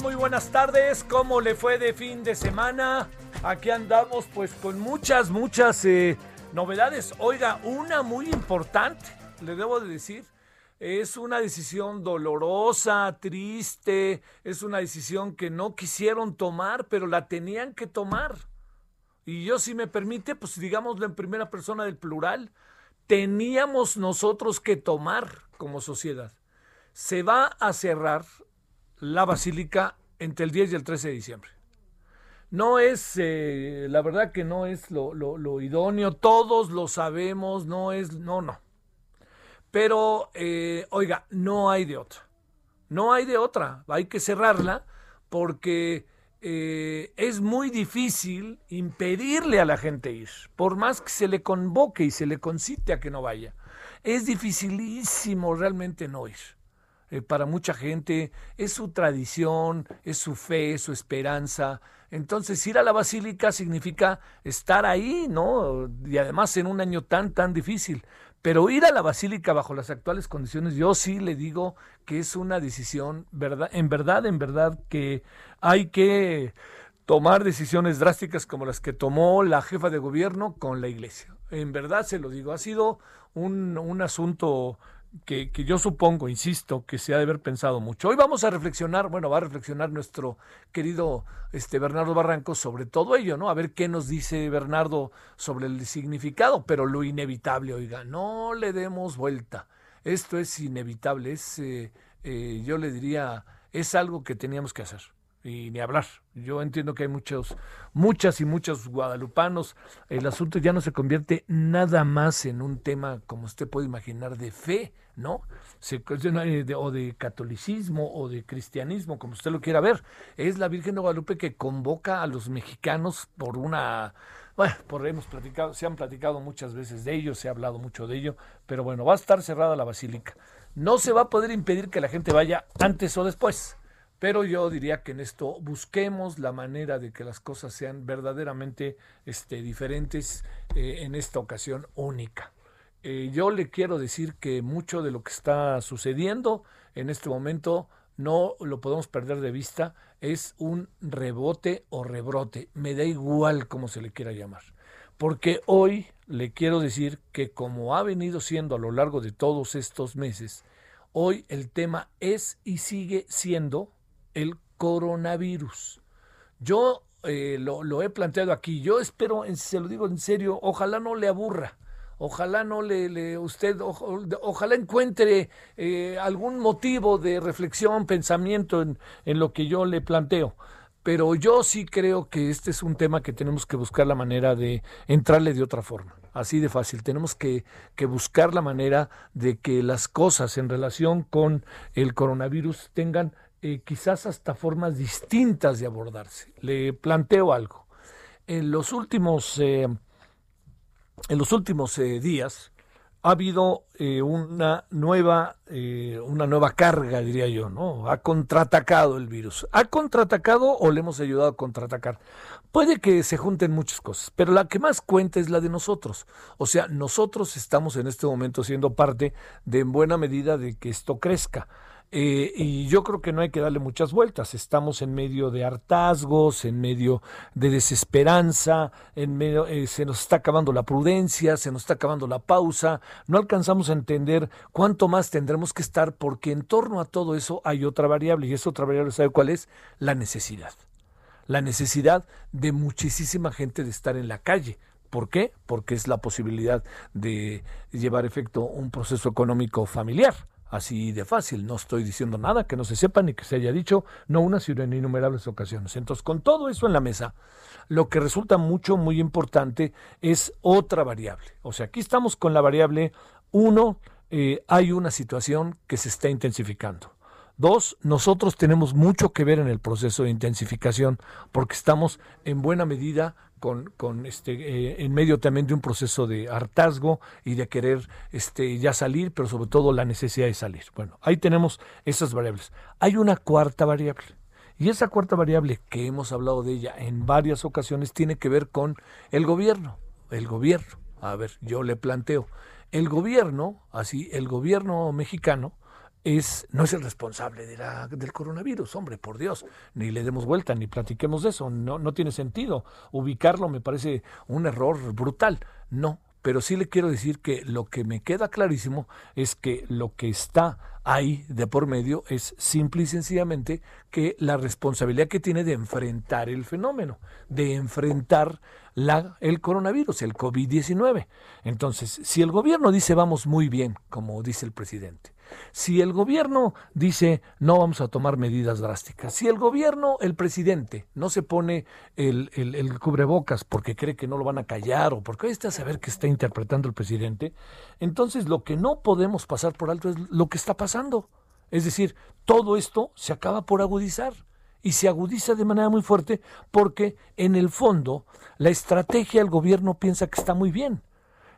Muy buenas tardes. ¿Cómo le fue de fin de semana? Aquí andamos pues con muchas, muchas eh, novedades. Oiga, una muy importante, le debo de decir. Es una decisión dolorosa, triste, es una decisión que no quisieron tomar, pero la tenían que tomar. Y yo, si me permite, pues digámoslo en primera persona del plural, teníamos nosotros que tomar como sociedad se va a cerrar la basílica entre el 10 y el 13 de diciembre. No es, eh, la verdad que no es lo, lo, lo, idóneo, todos lo sabemos, no es, no, no. Pero, eh, oiga, no hay de otra. No hay de otra. Hay que cerrarla porque eh, es muy difícil impedirle a la gente ir, por más que se le convoque y se le concite a que no vaya. Es dificilísimo realmente no ir. Eh, para mucha gente, es su tradición, es su fe, su esperanza. Entonces ir a la basílica significa estar ahí, ¿no? Y además en un año tan, tan difícil. Pero ir a la basílica bajo las actuales condiciones, yo sí le digo que es una decisión, verdad, en verdad, en verdad, que hay que tomar decisiones drásticas como las que tomó la jefa de gobierno con la iglesia. En verdad se lo digo, ha sido un, un asunto que, que, yo supongo, insisto, que se ha de haber pensado mucho. Hoy vamos a reflexionar, bueno, va a reflexionar nuestro querido este, Bernardo Barranco sobre todo ello, ¿no? A ver qué nos dice Bernardo sobre el significado, pero lo inevitable, oiga, no le demos vuelta. Esto es inevitable, es, eh, eh, yo le diría, es algo que teníamos que hacer y ni hablar. Yo entiendo que hay muchos, muchas y muchos guadalupanos. El asunto ya no se convierte nada más en un tema, como usted puede imaginar, de fe, ¿no? Se, de, o de catolicismo o de cristianismo, como usted lo quiera ver. Es la Virgen de Guadalupe que convoca a los mexicanos por una bueno, por hemos platicado, se han platicado muchas veces de ello, se ha hablado mucho de ello, pero bueno, va a estar cerrada la basílica. No se va a poder impedir que la gente vaya antes o después pero yo diría que en esto busquemos la manera de que las cosas sean verdaderamente este, diferentes eh, en esta ocasión única. Eh, yo le quiero decir que mucho de lo que está sucediendo en este momento no lo podemos perder de vista, es un rebote o rebrote, me da igual cómo se le quiera llamar. Porque hoy le quiero decir que como ha venido siendo a lo largo de todos estos meses, hoy el tema es y sigue siendo el coronavirus. Yo eh, lo, lo, he planteado aquí, yo espero, se lo digo en serio, ojalá no le aburra. Ojalá no le, le usted, ojalá encuentre eh, algún motivo de reflexión, pensamiento en, en lo que yo le planteo pero yo sí creo que este es un tema que tenemos que buscar la manera de entrarle de otra forma, así de fácil. Tenemos que, que, buscar la manera de que las cosas en relación con el coronavirus tengan eh, quizás hasta formas distintas de abordarse. Le planteo algo. En los últimos, eh, en los últimos eh, días ha habido eh, una nueva eh, una nueva carga, diría yo, ¿no? Ha contraatacado el virus. ¿Ha contraatacado o le hemos ayudado a contraatacar? Puede que se junten muchas cosas, pero la que más cuenta es la de nosotros. O sea, nosotros estamos en este momento siendo parte de en buena medida de que esto crezca. Eh, y yo creo que no hay que darle muchas vueltas. Estamos en medio de hartazgos, en medio de desesperanza, en medio, eh, se nos está acabando la prudencia, se nos está acabando la pausa. No alcanzamos a entender cuánto más tendremos que estar porque en torno a todo eso hay otra variable y esa otra variable, ¿sabe cuál es? La necesidad. La necesidad de muchísima gente de estar en la calle. ¿Por qué? Porque es la posibilidad de llevar efecto un proceso económico familiar así de fácil. No estoy diciendo nada que no se sepa ni que se haya dicho, no una, sino en innumerables ocasiones. Entonces, con todo eso en la mesa, lo que resulta mucho, muy importante es otra variable. O sea, aquí estamos con la variable 1, eh, hay una situación que se está intensificando. Dos, nosotros tenemos mucho que ver en el proceso de intensificación porque estamos en buena medida con, con este, eh, en medio también de un proceso de hartazgo y de querer este, ya salir, pero sobre todo la necesidad de salir. Bueno, ahí tenemos esas variables. Hay una cuarta variable. Y esa cuarta variable que hemos hablado de ella en varias ocasiones tiene que ver con el gobierno. El gobierno. A ver, yo le planteo. El gobierno, así, el gobierno mexicano, es, no es el responsable de la, del coronavirus, hombre, por Dios, ni le demos vuelta, ni platiquemos de eso, no, no tiene sentido. Ubicarlo me parece un error brutal. No, pero sí le quiero decir que lo que me queda clarísimo es que lo que está ahí de por medio es simple y sencillamente que la responsabilidad que tiene de enfrentar el fenómeno, de enfrentar la, el coronavirus, el COVID-19. Entonces, si el gobierno dice vamos muy bien, como dice el presidente, si el gobierno dice no vamos a tomar medidas drásticas, si el gobierno, el presidente, no se pone el, el, cubrebocas porque cree que no lo van a callar o porque está a saber qué está interpretando el presidente, entonces lo que no podemos pasar por alto es lo que está pasando. Es decir, todo esto se acaba por agudizar y se agudiza de manera muy fuerte porque en el fondo la estrategia del gobierno piensa que está muy bien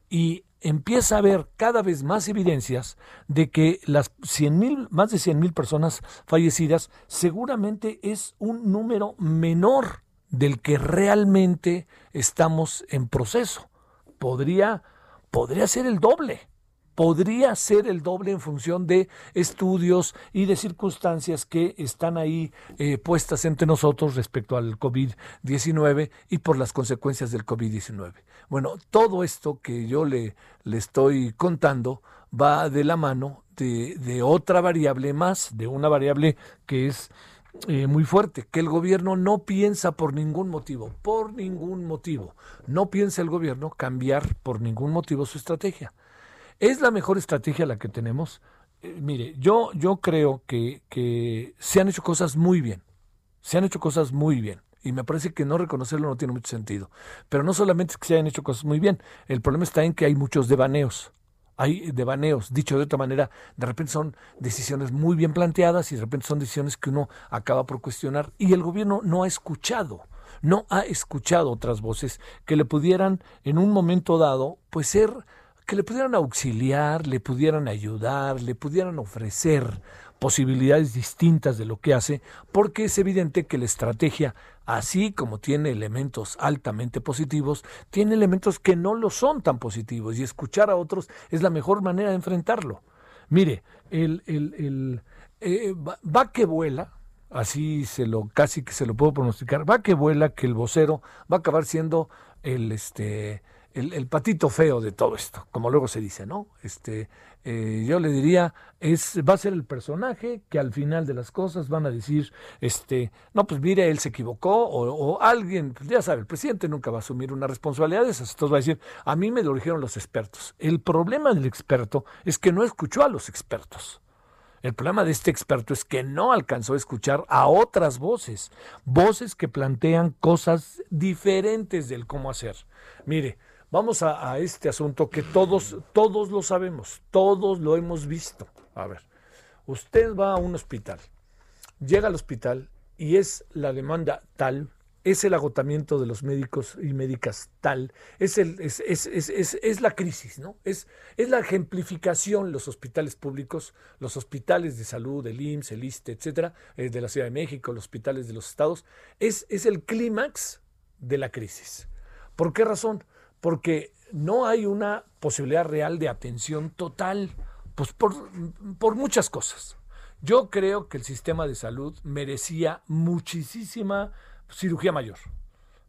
y empieza a haber cada vez más evidencias de que las 100 más de 100 mil personas fallecidas seguramente es un número menor del que realmente estamos en proceso. Podría, podría ser el doble podría ser el doble en función de estudios y de circunstancias que están ahí eh, puestas entre nosotros respecto al COVID-19 y por las consecuencias del COVID-19. Bueno, todo esto que yo le, le estoy contando va de la mano de, otra variable más, de una variable que es eh, muy fuerte, que el gobierno no piensa por ningún motivo, por ningún motivo, no piensa el gobierno cambiar por ningún motivo su estrategia. ¿Es la mejor estrategia la que tenemos? Eh, mire, yo, yo creo que, que se han hecho cosas muy bien. Se han hecho cosas muy bien. Y me parece que no reconocerlo no tiene mucho sentido. Pero no solamente es que se hayan hecho cosas muy bien. El problema está en que hay muchos devaneos. Hay devaneos. Dicho de otra manera, de repente son decisiones muy bien planteadas y de repente son decisiones que uno acaba por cuestionar. Y el gobierno no ha escuchado no ha escuchado otras voces que le pudieran en un momento dado pues ser que le pudieran auxiliar, le pudieran ayudar, le pudieran ofrecer posibilidades distintas de lo que hace, porque es evidente que la estrategia, así como tiene elementos altamente positivos, tiene elementos que no lo son tan positivos y escuchar a otros es la mejor manera de enfrentarlo. Mire, el, el, el eh, va que vuela, así se lo casi que se lo puedo pronosticar, va que vuela que el vocero va a acabar siendo el este el, patito feo de todo esto, como luego se dice, ¿no? Este, eh, yo le diría, es, va a ser el personaje que al final de las cosas van a decir, este, no, pues mire, él se equivocó, o, alguien, pues ya sabe, el presidente nunca va a asumir una responsabilidad de esas, entonces va a decir, a mí me lo dijeron los expertos. El problema del experto es que no escuchó a los expertos. El problema de este experto es que no alcanzó a escuchar a otras voces, voces que plantean cosas diferentes del cómo hacer. Mire, Vamos a, este asunto que todos, todos lo sabemos, todos lo hemos visto. A ver, usted va a un hospital, llega al hospital y es la demanda tal es el agotamiento de los médicos y médicas tal, es, el, es, es, es, la crisis, ¿no? Es, es la ejemplificación los hospitales públicos, los hospitales de salud, el IMSS, el ISTE, etcétera, eh, de la Ciudad de México, los hospitales de los estados, es, es el clímax de la crisis. ¿Por qué razón? Porque no hay una posibilidad real de atención total, pues por, muchas cosas. Yo creo que el sistema de salud merecía muchísima cirugía mayor.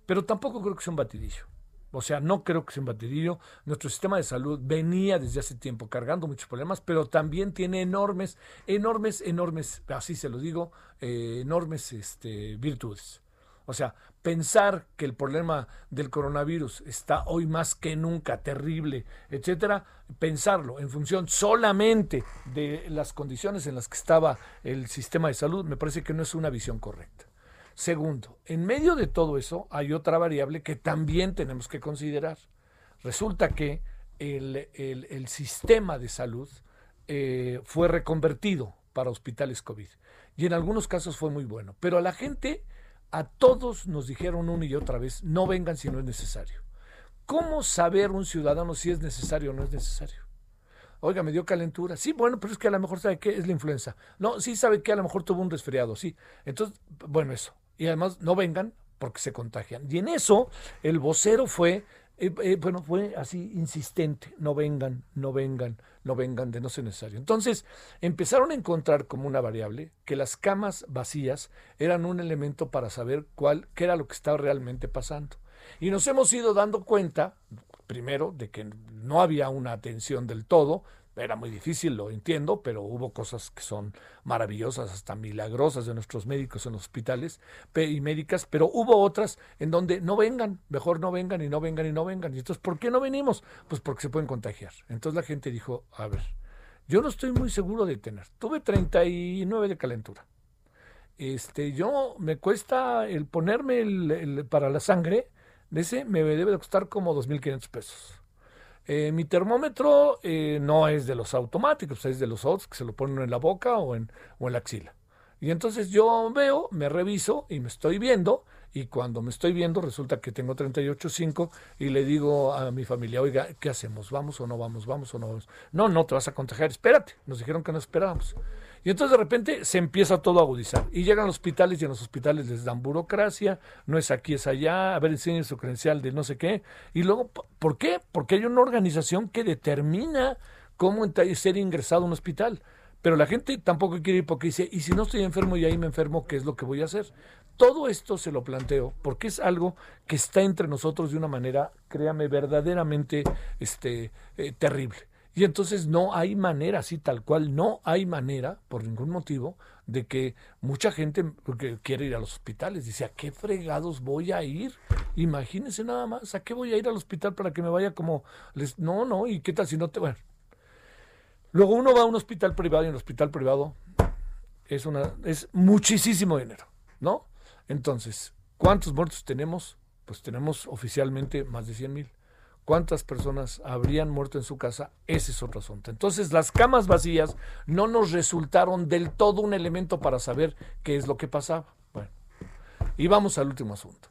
Pero tampoco creo que sea un batidillo. O sea, no creo que sea un batidillo. Nuestro sistema de salud venía desde hace tiempo cargando muchos problemas, pero también tiene enormes, enormes, enormes, así se lo digo, eh, enormes este, virtudes. O sea, pensar que el problema del coronavirus está hoy más que nunca terrible, etcétera, pensarlo en función solamente de las condiciones en las que estaba el sistema de salud, me parece que no es una visión correcta. Segundo, en medio de todo eso hay otra variable que también tenemos que considerar. Resulta que el, sistema de salud eh, fue reconvertido para hospitales COVID y en algunos casos fue muy bueno, pero a la gente, a todos nos dijeron una y otra vez, no vengan si no es necesario. ¿Cómo saber un ciudadano si es necesario o no es necesario? Oiga, me dio calentura. Sí, bueno, pero es que a lo mejor sabe que es la influenza. No, sí sabe que a lo mejor tuvo un resfriado, sí. Entonces, bueno, eso y además no vengan porque se contagian. Y en eso el vocero fue, eh, eh, bueno, fue así insistente, no vengan, no vengan, no vengan, de no ser necesario. Entonces empezaron a encontrar como una variable que las camas vacías eran un elemento para saber cuál, qué era lo que estaba realmente pasando. Y nos hemos ido dando cuenta, primero, de que no había una atención del todo, era muy difícil, lo entiendo, pero hubo cosas que son maravillosas, hasta milagrosas de nuestros médicos en los hospitales y médicas, pero hubo otras en donde no vengan, mejor no vengan y no vengan y no vengan. Y entonces, ¿por qué no venimos? Pues porque se pueden contagiar. Entonces la gente dijo, a ver, yo no estoy muy seguro de tener. Tuve 39 de calentura. Este, yo me cuesta el ponerme el, para la sangre, de ese me debe de costar como 2.500 pesos. Eh, mi termómetro eh, no es de los automáticos, es de los otros que se lo ponen en la boca o en, o en la axila. Y entonces yo veo, me reviso y me estoy viendo. Y cuando me estoy viendo, resulta que tengo 38.5 y le digo a mi familia, oiga, ¿qué hacemos? ¿Vamos o no vamos? ¿Vamos o no vamos? No, no te vas a contagiar, espérate. Nos dijeron que no esperábamos. Y entonces de repente se empieza todo a agudizar. Y llegan los hospitales y en los hospitales les dan burocracia, no es aquí, es allá, a ver, enseñen su credencial de no sé qué. Y luego, ¿por qué? Porque hay una organización que determina cómo ser ingresado a un hospital. Pero la gente tampoco quiere ir porque dice, y si no estoy enfermo y ahí me enfermo, ¿qué es lo que voy a hacer? Todo esto se lo planteo porque es algo que está entre nosotros de una manera, créame, verdaderamente este, eh, terrible. Y entonces no hay manera, así tal cual, no hay manera, por ningún motivo, de que mucha gente quiere ir a los hospitales. Dice, ¿a qué fregados voy a ir? Imagínense nada más, ¿a qué voy a ir al hospital para que me vaya como... Les... No, no, ¿y qué tal si no te... Bueno. Luego uno va a un hospital privado y en el hospital privado es, una, es muchísimo dinero, ¿no? Entonces, ¿cuántos muertos tenemos? Pues tenemos oficialmente más de 100 mil cuántas personas habrían muerto en su casa, ese es otro asunto. Entonces, las camas vacías no nos resultaron del todo un elemento para saber qué es lo que pasaba. Bueno, y vamos al último asunto.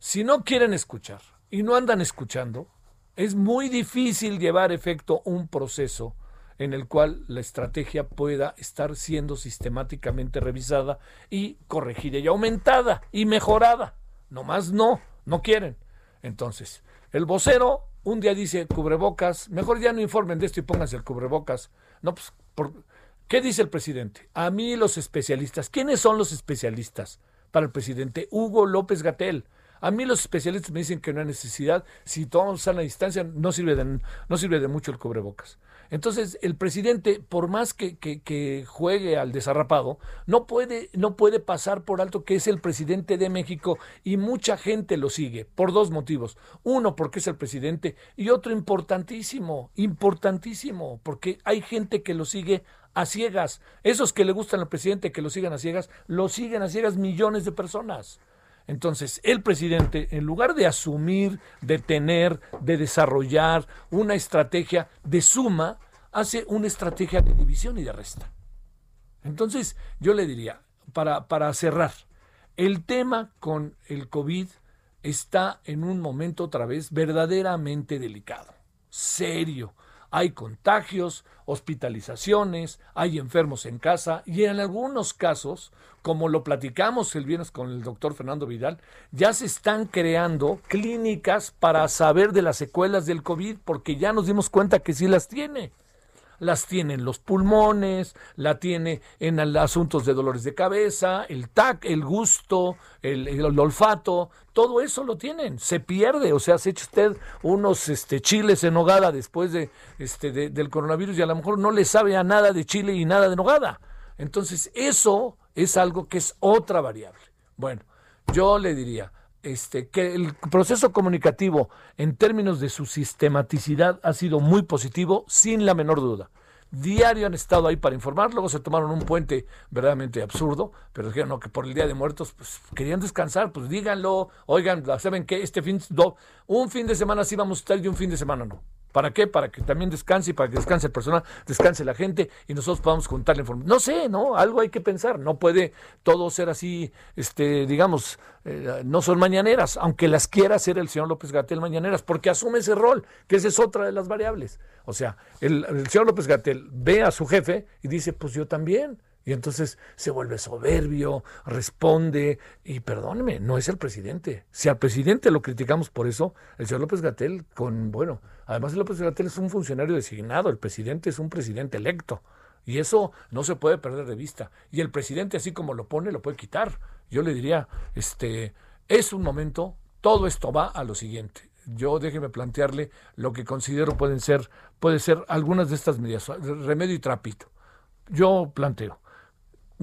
Si no quieren escuchar y no andan escuchando, es muy difícil llevar efecto un proceso en el cual la estrategia pueda estar siendo sistemáticamente revisada y corregida y aumentada y mejorada. No más no, no quieren. Entonces, el vocero un día dice cubrebocas, mejor ya no informen de esto y pónganse el cubrebocas. No, pues, ¿qué dice el presidente? A mí los especialistas, ¿quiénes son los especialistas para el presidente? Hugo López Gatel. A mí los especialistas me dicen que no hay necesidad, si tomamos a la distancia, no sirve de, no sirve de mucho el cubrebocas. Entonces, el presidente, por más que, juegue al desarrapado, no puede, no puede pasar por alto que es el presidente de México y mucha gente lo sigue, por dos motivos. Uno, porque es el presidente, y otro importantísimo, importantísimo, porque hay gente que lo sigue a ciegas. Esos que le gustan al presidente, que lo sigan a ciegas, lo siguen a ciegas millones de personas. Entonces, el presidente, en lugar de asumir, de tener, de desarrollar una estrategia de suma, hace una estrategia de división y de resta. Entonces, yo le diría, para, para cerrar, El tema con el COVID está en un momento otra vez verdaderamente delicado, serio. Hay contagios, hospitalizaciones, hay enfermos en casa y en algunos casos, como lo platicamos el viernes con el doctor Fernando Vidal, ya se están creando clínicas para saber de las secuelas del COVID porque ya nos dimos cuenta que sí las tiene las tiene en los pulmones, la tiene en asuntos de dolores de cabeza, el tac, el gusto, el, olfato, todo eso lo tienen, se pierde, o sea, se echa usted unos este, chiles en nogada después de, este, del coronavirus y a lo mejor no le sabe a nada de chile y nada de nogada. Entonces, eso es algo que es otra variable. Bueno, yo le diría, este, que el proceso comunicativo en términos de su sistematicidad ha sido muy positivo, sin la menor duda. Diario han estado ahí para informar, luego se tomaron un puente verdaderamente absurdo, pero dijeron no, que por el Día de Muertos pues, querían descansar, pues díganlo, oigan, ¿saben qué? Este fin, un fin de semana sí vamos a estar y un fin de semana no. ¿Para qué? Para que también descanse y para que descanse el personal, descanse la gente y nosotros podamos contar la información. No sé, ¿no? Algo hay que pensar. No puede todo ser así, este, digamos, eh, no son mañaneras, aunque las quiera hacer el señor López Gatel mañaneras, porque asume ese rol, que esa es otra de las variables. O sea, el, el señor López Gatel ve a su jefe y dice, pues yo también. Y entonces se vuelve soberbio, responde, y perdóneme, no es el presidente. Si al presidente lo criticamos por eso, el señor López Gatel, con, bueno, además López Gatel es un funcionario designado, el presidente es un presidente electo. Y eso no se puede perder de vista. Y el presidente, así como lo pone, lo puede quitar. Yo le diría, este, es un momento, todo esto va a lo siguiente. Yo déjeme plantearle lo que considero pueden ser, puede ser algunas de estas medidas, remedio y trapito. Yo planteo,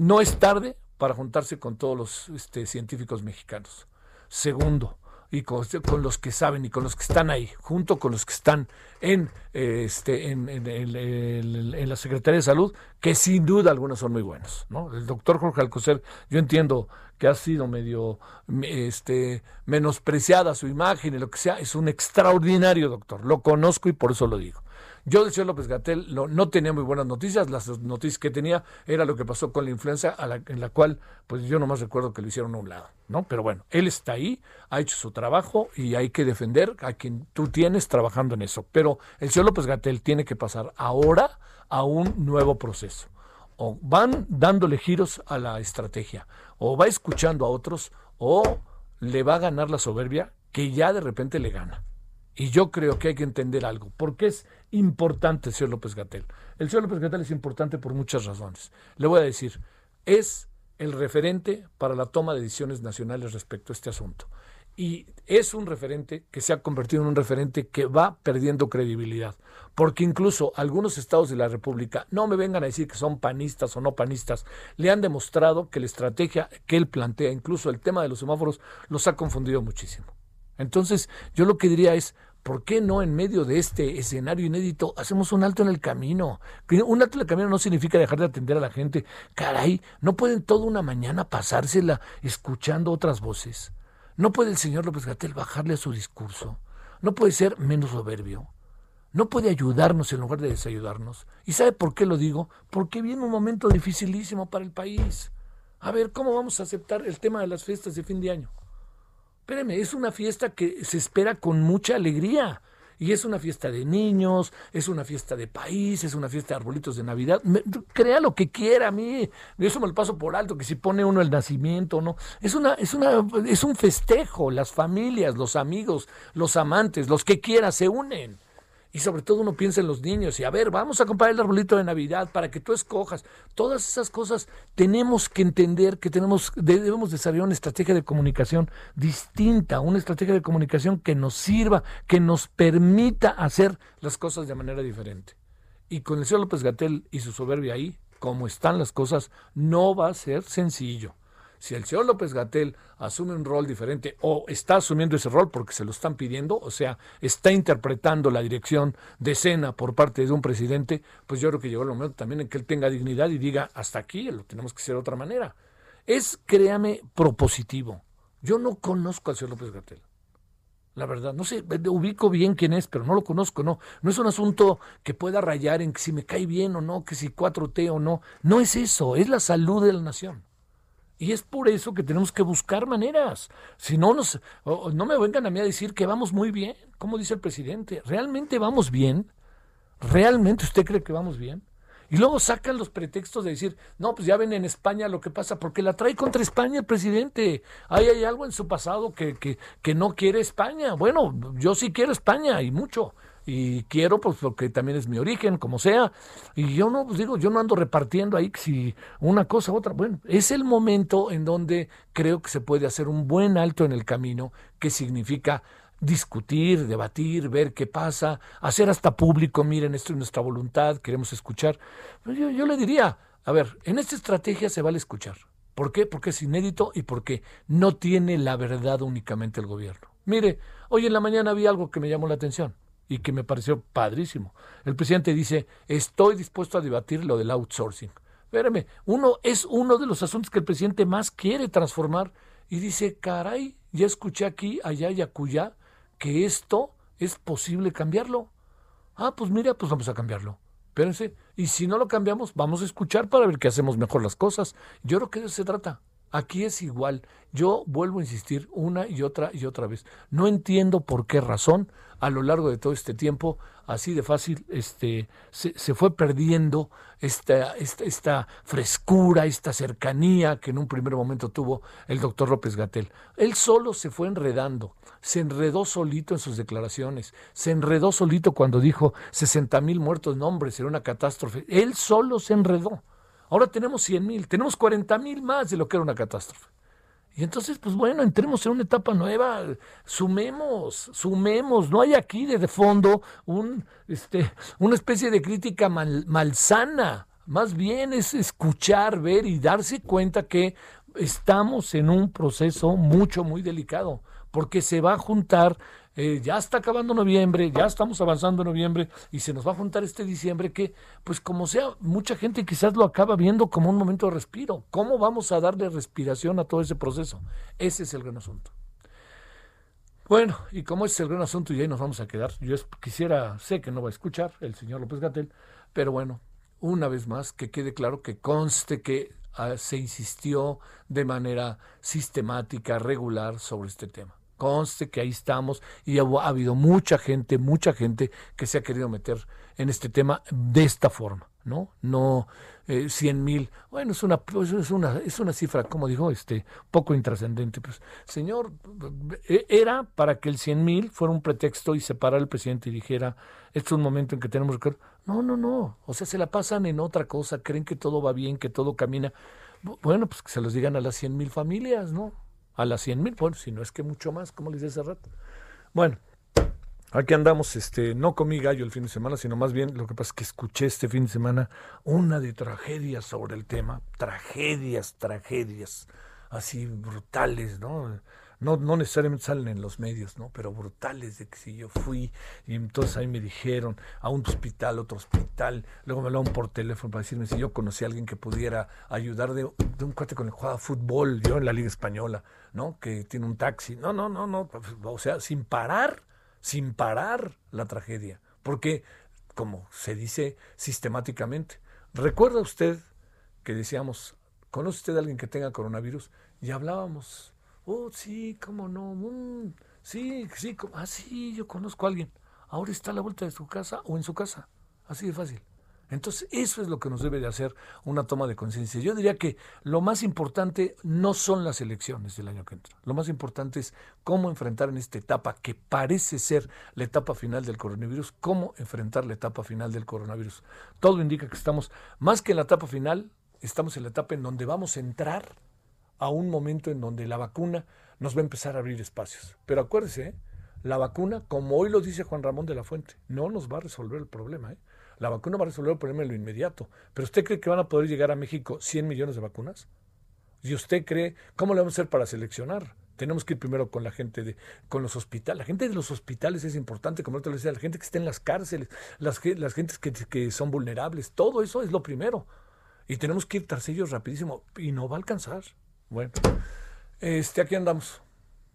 no es tarde para juntarse con todos los este, científicos mexicanos. Segundo, y con, los que saben y con los que están ahí, junto con los que están en, este, en, la Secretaría de Salud, que sin duda algunos son muy buenos. ¿no? El doctor Jorge Alcocer, yo entiendo que ha sido medio este, menospreciada su imagen y lo que sea, es un extraordinario doctor, lo conozco y por eso lo digo. Yo decía López Gatel no, tenía muy buenas noticias, las noticias que tenía era lo que pasó con la influenza, en la cual pues yo nomás recuerdo que lo hicieron a un lado, ¿no? Pero bueno, él está ahí, ha hecho su trabajo y hay que defender a quien tú tienes trabajando en eso. Pero el señor López Gatel tiene que pasar ahora a un nuevo proceso. O van dándole giros a la estrategia, o va escuchando a otros, o le va a ganar la soberbia que ya de repente le gana. Y yo creo que hay que entender algo. ¿Por qué es importante el señor López Gatel? El señor López Gatel es importante por muchas razones. Le voy a decir, es el referente para la toma de decisiones nacionales respecto a este asunto. Y es un referente que se ha convertido en un referente que va perdiendo credibilidad. Porque incluso algunos estados de la República, no me vengan a decir que son panistas o no panistas, le han demostrado que la estrategia que él plantea, incluso el tema de los semáforos, los ha confundido muchísimo. Entonces, yo lo que diría es, ¿por qué no en medio de este escenario inédito hacemos un alto en el camino? Un alto en el camino no significa dejar de atender a la gente. Caray, ¿no pueden toda una mañana pasársela escuchando otras voces? ¿No puede el señor López Gatel bajarle a su discurso? ¿No puede ser menos soberbio? ¿No puede ayudarnos en lugar de desayudarnos? ¿Y sabe por qué lo digo? Porque viene un momento dificilísimo para el país. A ver, ¿cómo vamos a aceptar el tema de las fiestas de fin de año? Espéreme, es una fiesta que se espera con mucha alegría. Y es una fiesta de niños, es una fiesta de país, es una fiesta de arbolitos de Navidad. crea lo que quiera a mí. Eso me lo paso por alto, que si pone uno el nacimiento, ¿no? Es una, es una, es un festejo. Las familias, los amigos, los amantes, los que quieran se unen. Y sobre todo uno piensa en los niños y a ver, vamos a comprar el arbolito de Navidad para que tú escojas. Todas esas cosas tenemos que entender que tenemos, debemos desarrollar una estrategia de comunicación distinta, una estrategia de comunicación que nos sirva, que nos permita hacer las cosas de manera diferente. Y con el señor López Gatel y su soberbia ahí, como están las cosas, no va a ser sencillo. Si el señor López Gatel asume un rol diferente o está asumiendo ese rol porque se lo están pidiendo, o sea, está interpretando la dirección de escena por parte de un presidente, pues yo creo que llegó el momento también en que él tenga dignidad y diga, hasta aquí, lo tenemos que hacer de otra manera. Es, créame, propositivo. Yo no conozco al señor López Gatel. La verdad, no sé, ubico bien quién es, pero no lo conozco, no. No es un asunto que pueda rayar en que si me cae bien o no, que si 4T o no. No es eso, es la salud de la nación Y es por eso que tenemos que buscar maneras. Si no nos, no me vengan a mí a decir que vamos muy bien, como dice el presidente. ¿Realmente vamos bien? ¿Realmente usted cree que vamos bien? Y luego sacan los pretextos de decir, no, pues ya ven en España lo que pasa, porque la trae contra España el presidente. Ahí hay algo en su pasado que, que, que no quiere España. Bueno, yo sí quiero España y mucho y quiero, pues porque también es mi origen, como sea. Y yo no, pues digo, yo no ando repartiendo ahí si una cosa u otra. Bueno, es el momento en donde creo que se puede hacer un buen alto en el camino, que significa discutir, debatir, ver qué pasa, hacer hasta público, miren, esto es nuestra voluntad, queremos escuchar. Pues yo, yo le diría, a ver, en esta estrategia se vale escuchar. ¿Por qué? Porque es inédito y porque no tiene la verdad únicamente el gobierno. Mire, hoy en la mañana había algo que me llamó la atención y que me pareció padrísimo. El presidente dice, estoy dispuesto a debatir lo del outsourcing. Espérame, uno es uno de los asuntos que el presidente más quiere transformar y dice, caray, ya escuché aquí, allá y acullá que esto es posible cambiarlo. Ah, pues mira, pues vamos a cambiarlo. Espérense, y si no lo cambiamos, vamos a escuchar para ver qué hacemos mejor las cosas. Yo creo que de eso se trata. Aquí es igual. Yo vuelvo a insistir una y otra y otra vez. No entiendo por qué razón a lo largo de todo este tiempo, así de fácil, este, se, se fue perdiendo esta, esta, esta, frescura, esta cercanía que en un primer momento tuvo el doctor López Gatel. Él solo se fue enredando, se enredó solito en sus declaraciones, se enredó solito cuando dijo 60 mil muertos, no hombre, será una catástrofe. Él solo se enredó. Ahora tenemos 100 mil, tenemos 40 mil más de lo que era una catástrofe. Y entonces, pues bueno, entremos en una etapa nueva, sumemos, sumemos. No hay aquí desde fondo un, este, una especie de crítica malsana. Más bien es escuchar, ver y darse cuenta que estamos en un proceso mucho, muy delicado, porque se va a juntar eh, ya está acabando noviembre, ya estamos avanzando en noviembre y se nos va a juntar este diciembre que, pues como sea, mucha gente quizás lo acaba viendo como un momento de respiro. ¿Cómo vamos a darle respiración a todo ese proceso? Ese es el gran asunto. Bueno, y como es el gran asunto y ahí nos vamos a quedar, yo quisiera, sé que no va a escuchar el señor López Gatel, pero bueno, una vez más, que quede claro que conste que ah, se insistió de manera sistemática, regular sobre este tema. Conste que ahí estamos y ha, habido mucha gente, mucha gente que se ha querido meter en este tema de esta forma, ¿no? No eh, 100 mil, bueno, es una, pues, es, una, es una cifra, como dijo, este, poco intrascendente. Pues, señor, e, era para que el 100 mil fuera un pretexto y separara al presidente y dijera, este es un momento en que tenemos que... No, no, no, o sea, se la pasan en otra cosa, creen que todo va bien, que todo camina. Bueno, pues que se los digan a las 100 mil familias, ¿no? A las 100 mil, bueno, si no es que mucho más, como les decía hace rato. Bueno, aquí andamos, este, no comí gallo el fin de semana, sino más bien lo que pasa es que escuché este fin de semana una de tragedias sobre el tema, tragedias, tragedias, así brutales, ¿no? No, no necesariamente salen en los medios, ¿no? Pero brutales de que si yo fui y entonces ahí me dijeron a un hospital, otro hospital, luego me hablaron por teléfono para decirme si yo conocía a alguien que pudiera ayudar de, un cuate con el que jugaba fútbol, yo en la Liga Española, ¿no? Que tiene un taxi. No, no, no, no, o sea, sin parar, sin parar la tragedia, porque como se dice sistemáticamente, ¿recuerda usted que decíamos, ¿conoce usted a alguien que tenga coronavirus? Y hablábamos Oh, sí, cómo no. Mm, sí, sí, ah, sí, yo conozco a alguien. Ahora está a la vuelta de su casa o en su casa. Así de fácil. Entonces, eso es lo que nos debe de hacer una toma de conciencia. Yo diría que lo más importante no son las elecciones del año que entra. Lo más importante es cómo enfrentar en esta etapa que parece ser la etapa final del coronavirus, cómo enfrentar la etapa final del coronavirus. Todo indica que estamos, más que en la etapa final, estamos en la etapa en donde vamos a entrar a un momento en donde la vacuna nos va a empezar a abrir espacios. Pero acuérdese, ¿eh? la vacuna, como hoy lo dice Juan Ramón de la Fuente, no nos va a resolver el problema. ¿eh? La vacuna va a resolver el problema en lo inmediato. Pero usted cree que van a poder llegar a México 100 millones de vacunas? ¿Y usted cree cómo le vamos a hacer para seleccionar? Tenemos que ir primero con la gente de, con los hospitales. La gente de los hospitales es importante, como te lo decía, la gente que está en las cárceles, las, las gentes que, que son vulnerables, todo eso es lo primero. Y tenemos que ir tras ellos rapidísimo. Y no va a alcanzar. Bueno, este, aquí andamos.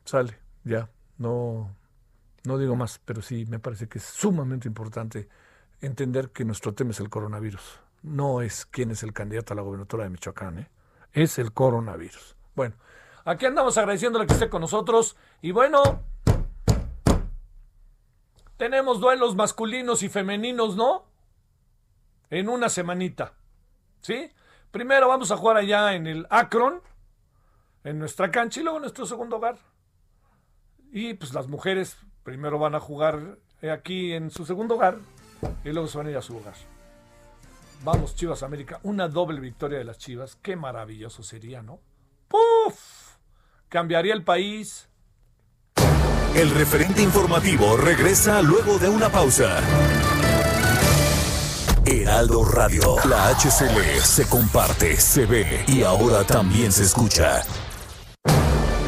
Sale, ya. No, no digo más, pero sí me parece que es sumamente importante entender que nuestro tema es el coronavirus. No es quién es el candidato a la gobernatura de Michoacán, ¿eh? es el coronavirus. Bueno, aquí andamos agradeciéndole que esté con nosotros y bueno, tenemos duelos masculinos y femeninos, ¿no? En una semanita. ¿Sí? Primero vamos a jugar allá en el Akron, en nuestra cancha y luego en nuestro segundo hogar. Y pues las mujeres primero van a jugar aquí en su segundo hogar y luego se van a ir a su hogar. Vamos, Chivas América, una doble victoria de las Chivas. Qué maravilloso sería, ¿no? ¡Puf! Cambiaría el país. El referente informativo regresa luego de una pausa. Heraldo Radio, la HCL se comparte, se ve y ahora también se escucha.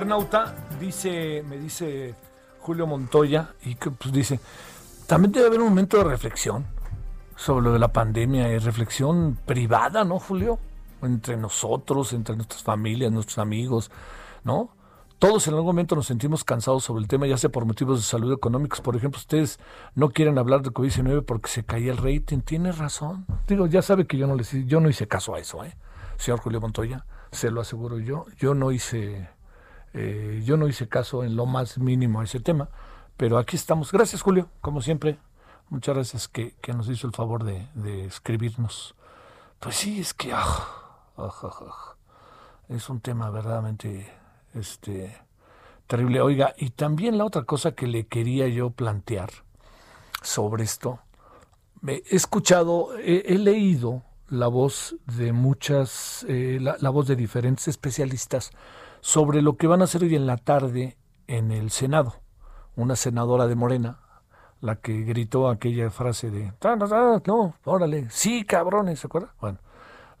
Internauta dice, me dice Julio Montoya, y que pues dice, también debe haber un momento de reflexión sobre lo de la pandemia, y reflexión privada, ¿no, Julio? Entre nosotros, entre nuestras familias, nuestros amigos, ¿no? Todos en algún momento nos sentimos cansados sobre el tema, ya sea por motivos de salud económicos. Por ejemplo, ustedes no quieren hablar de COVID-19 porque se caía el rating. Tiene razón. Digo, ya sabe que yo no, les, yo no hice caso a eso, ¿eh? Señor Julio Montoya se lo aseguro yo. Yo no hice, eh, yo no hice caso en lo más mínimo a ese tema, pero aquí estamos. Gracias, Julio, como siempre. Muchas gracias que, que nos hizo el favor de, de, escribirnos. Pues sí, es que ah, ah, ah, es un tema verdaderamente este, terrible. Oiga, y también la otra cosa que le quería yo plantear sobre esto, he escuchado, he, he leído la voz de muchas, eh, la, la, voz de diferentes especialistas sobre lo que van a hacer hoy en la tarde en el Senado. Una senadora de Morena, la que gritó aquella frase de, no, órale, sí, cabrones, ¿se acuerda? Bueno,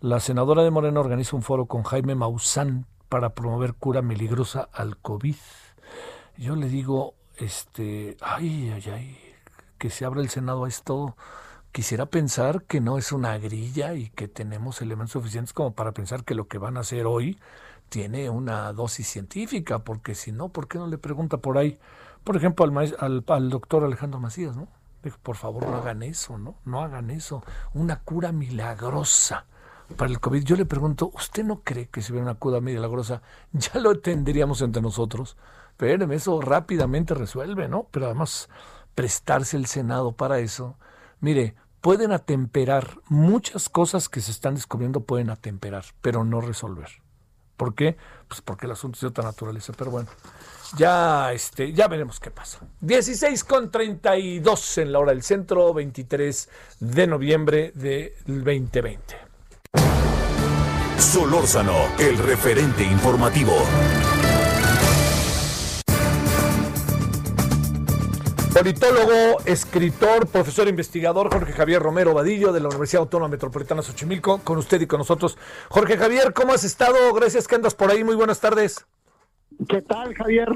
la senadora de Morena organiza un foro con Jaime Maussan para promover cura milagrosa al COVID. Yo le digo, este, ay, ay, ay, que se abra el Senado a esto quisiera pensar que no es una grilla y que tenemos elementos suficientes como para pensar que lo que van a hacer hoy tiene una dosis científica, porque si no, ¿por qué no le pregunta por ahí, por ejemplo, al, al, al doctor Alejandro Macías, ¿no? Dijo, por favor, no hagan eso, ¿no? No hagan eso. Una cura milagrosa para el COVID. Yo le pregunto, ¿usted no cree que si hubiera una cura milagrosa ya lo tendríamos entre nosotros? Pero eso rápidamente resuelve, ¿no? Pero además, prestarse el Senado para eso Mire, pueden atemperar muchas cosas que se están descubriendo, pueden atemperar, pero no resolver. ¿Por qué? Pues porque el asunto es de otra naturaleza. Pero bueno, ya, este, ya veremos qué pasa. 16 con 32 en la hora del centro, 23 de noviembre del 2020. Solórzano, el referente informativo. Politólogo, escritor, profesor investigador Jorge Javier Romero Vadillo de la Universidad Autónoma Metropolitana Xochimilco, con usted y con nosotros. Jorge Javier, ¿cómo has estado? Gracias que andas por ahí. Muy buenas tardes. ¿Qué tal, Javier?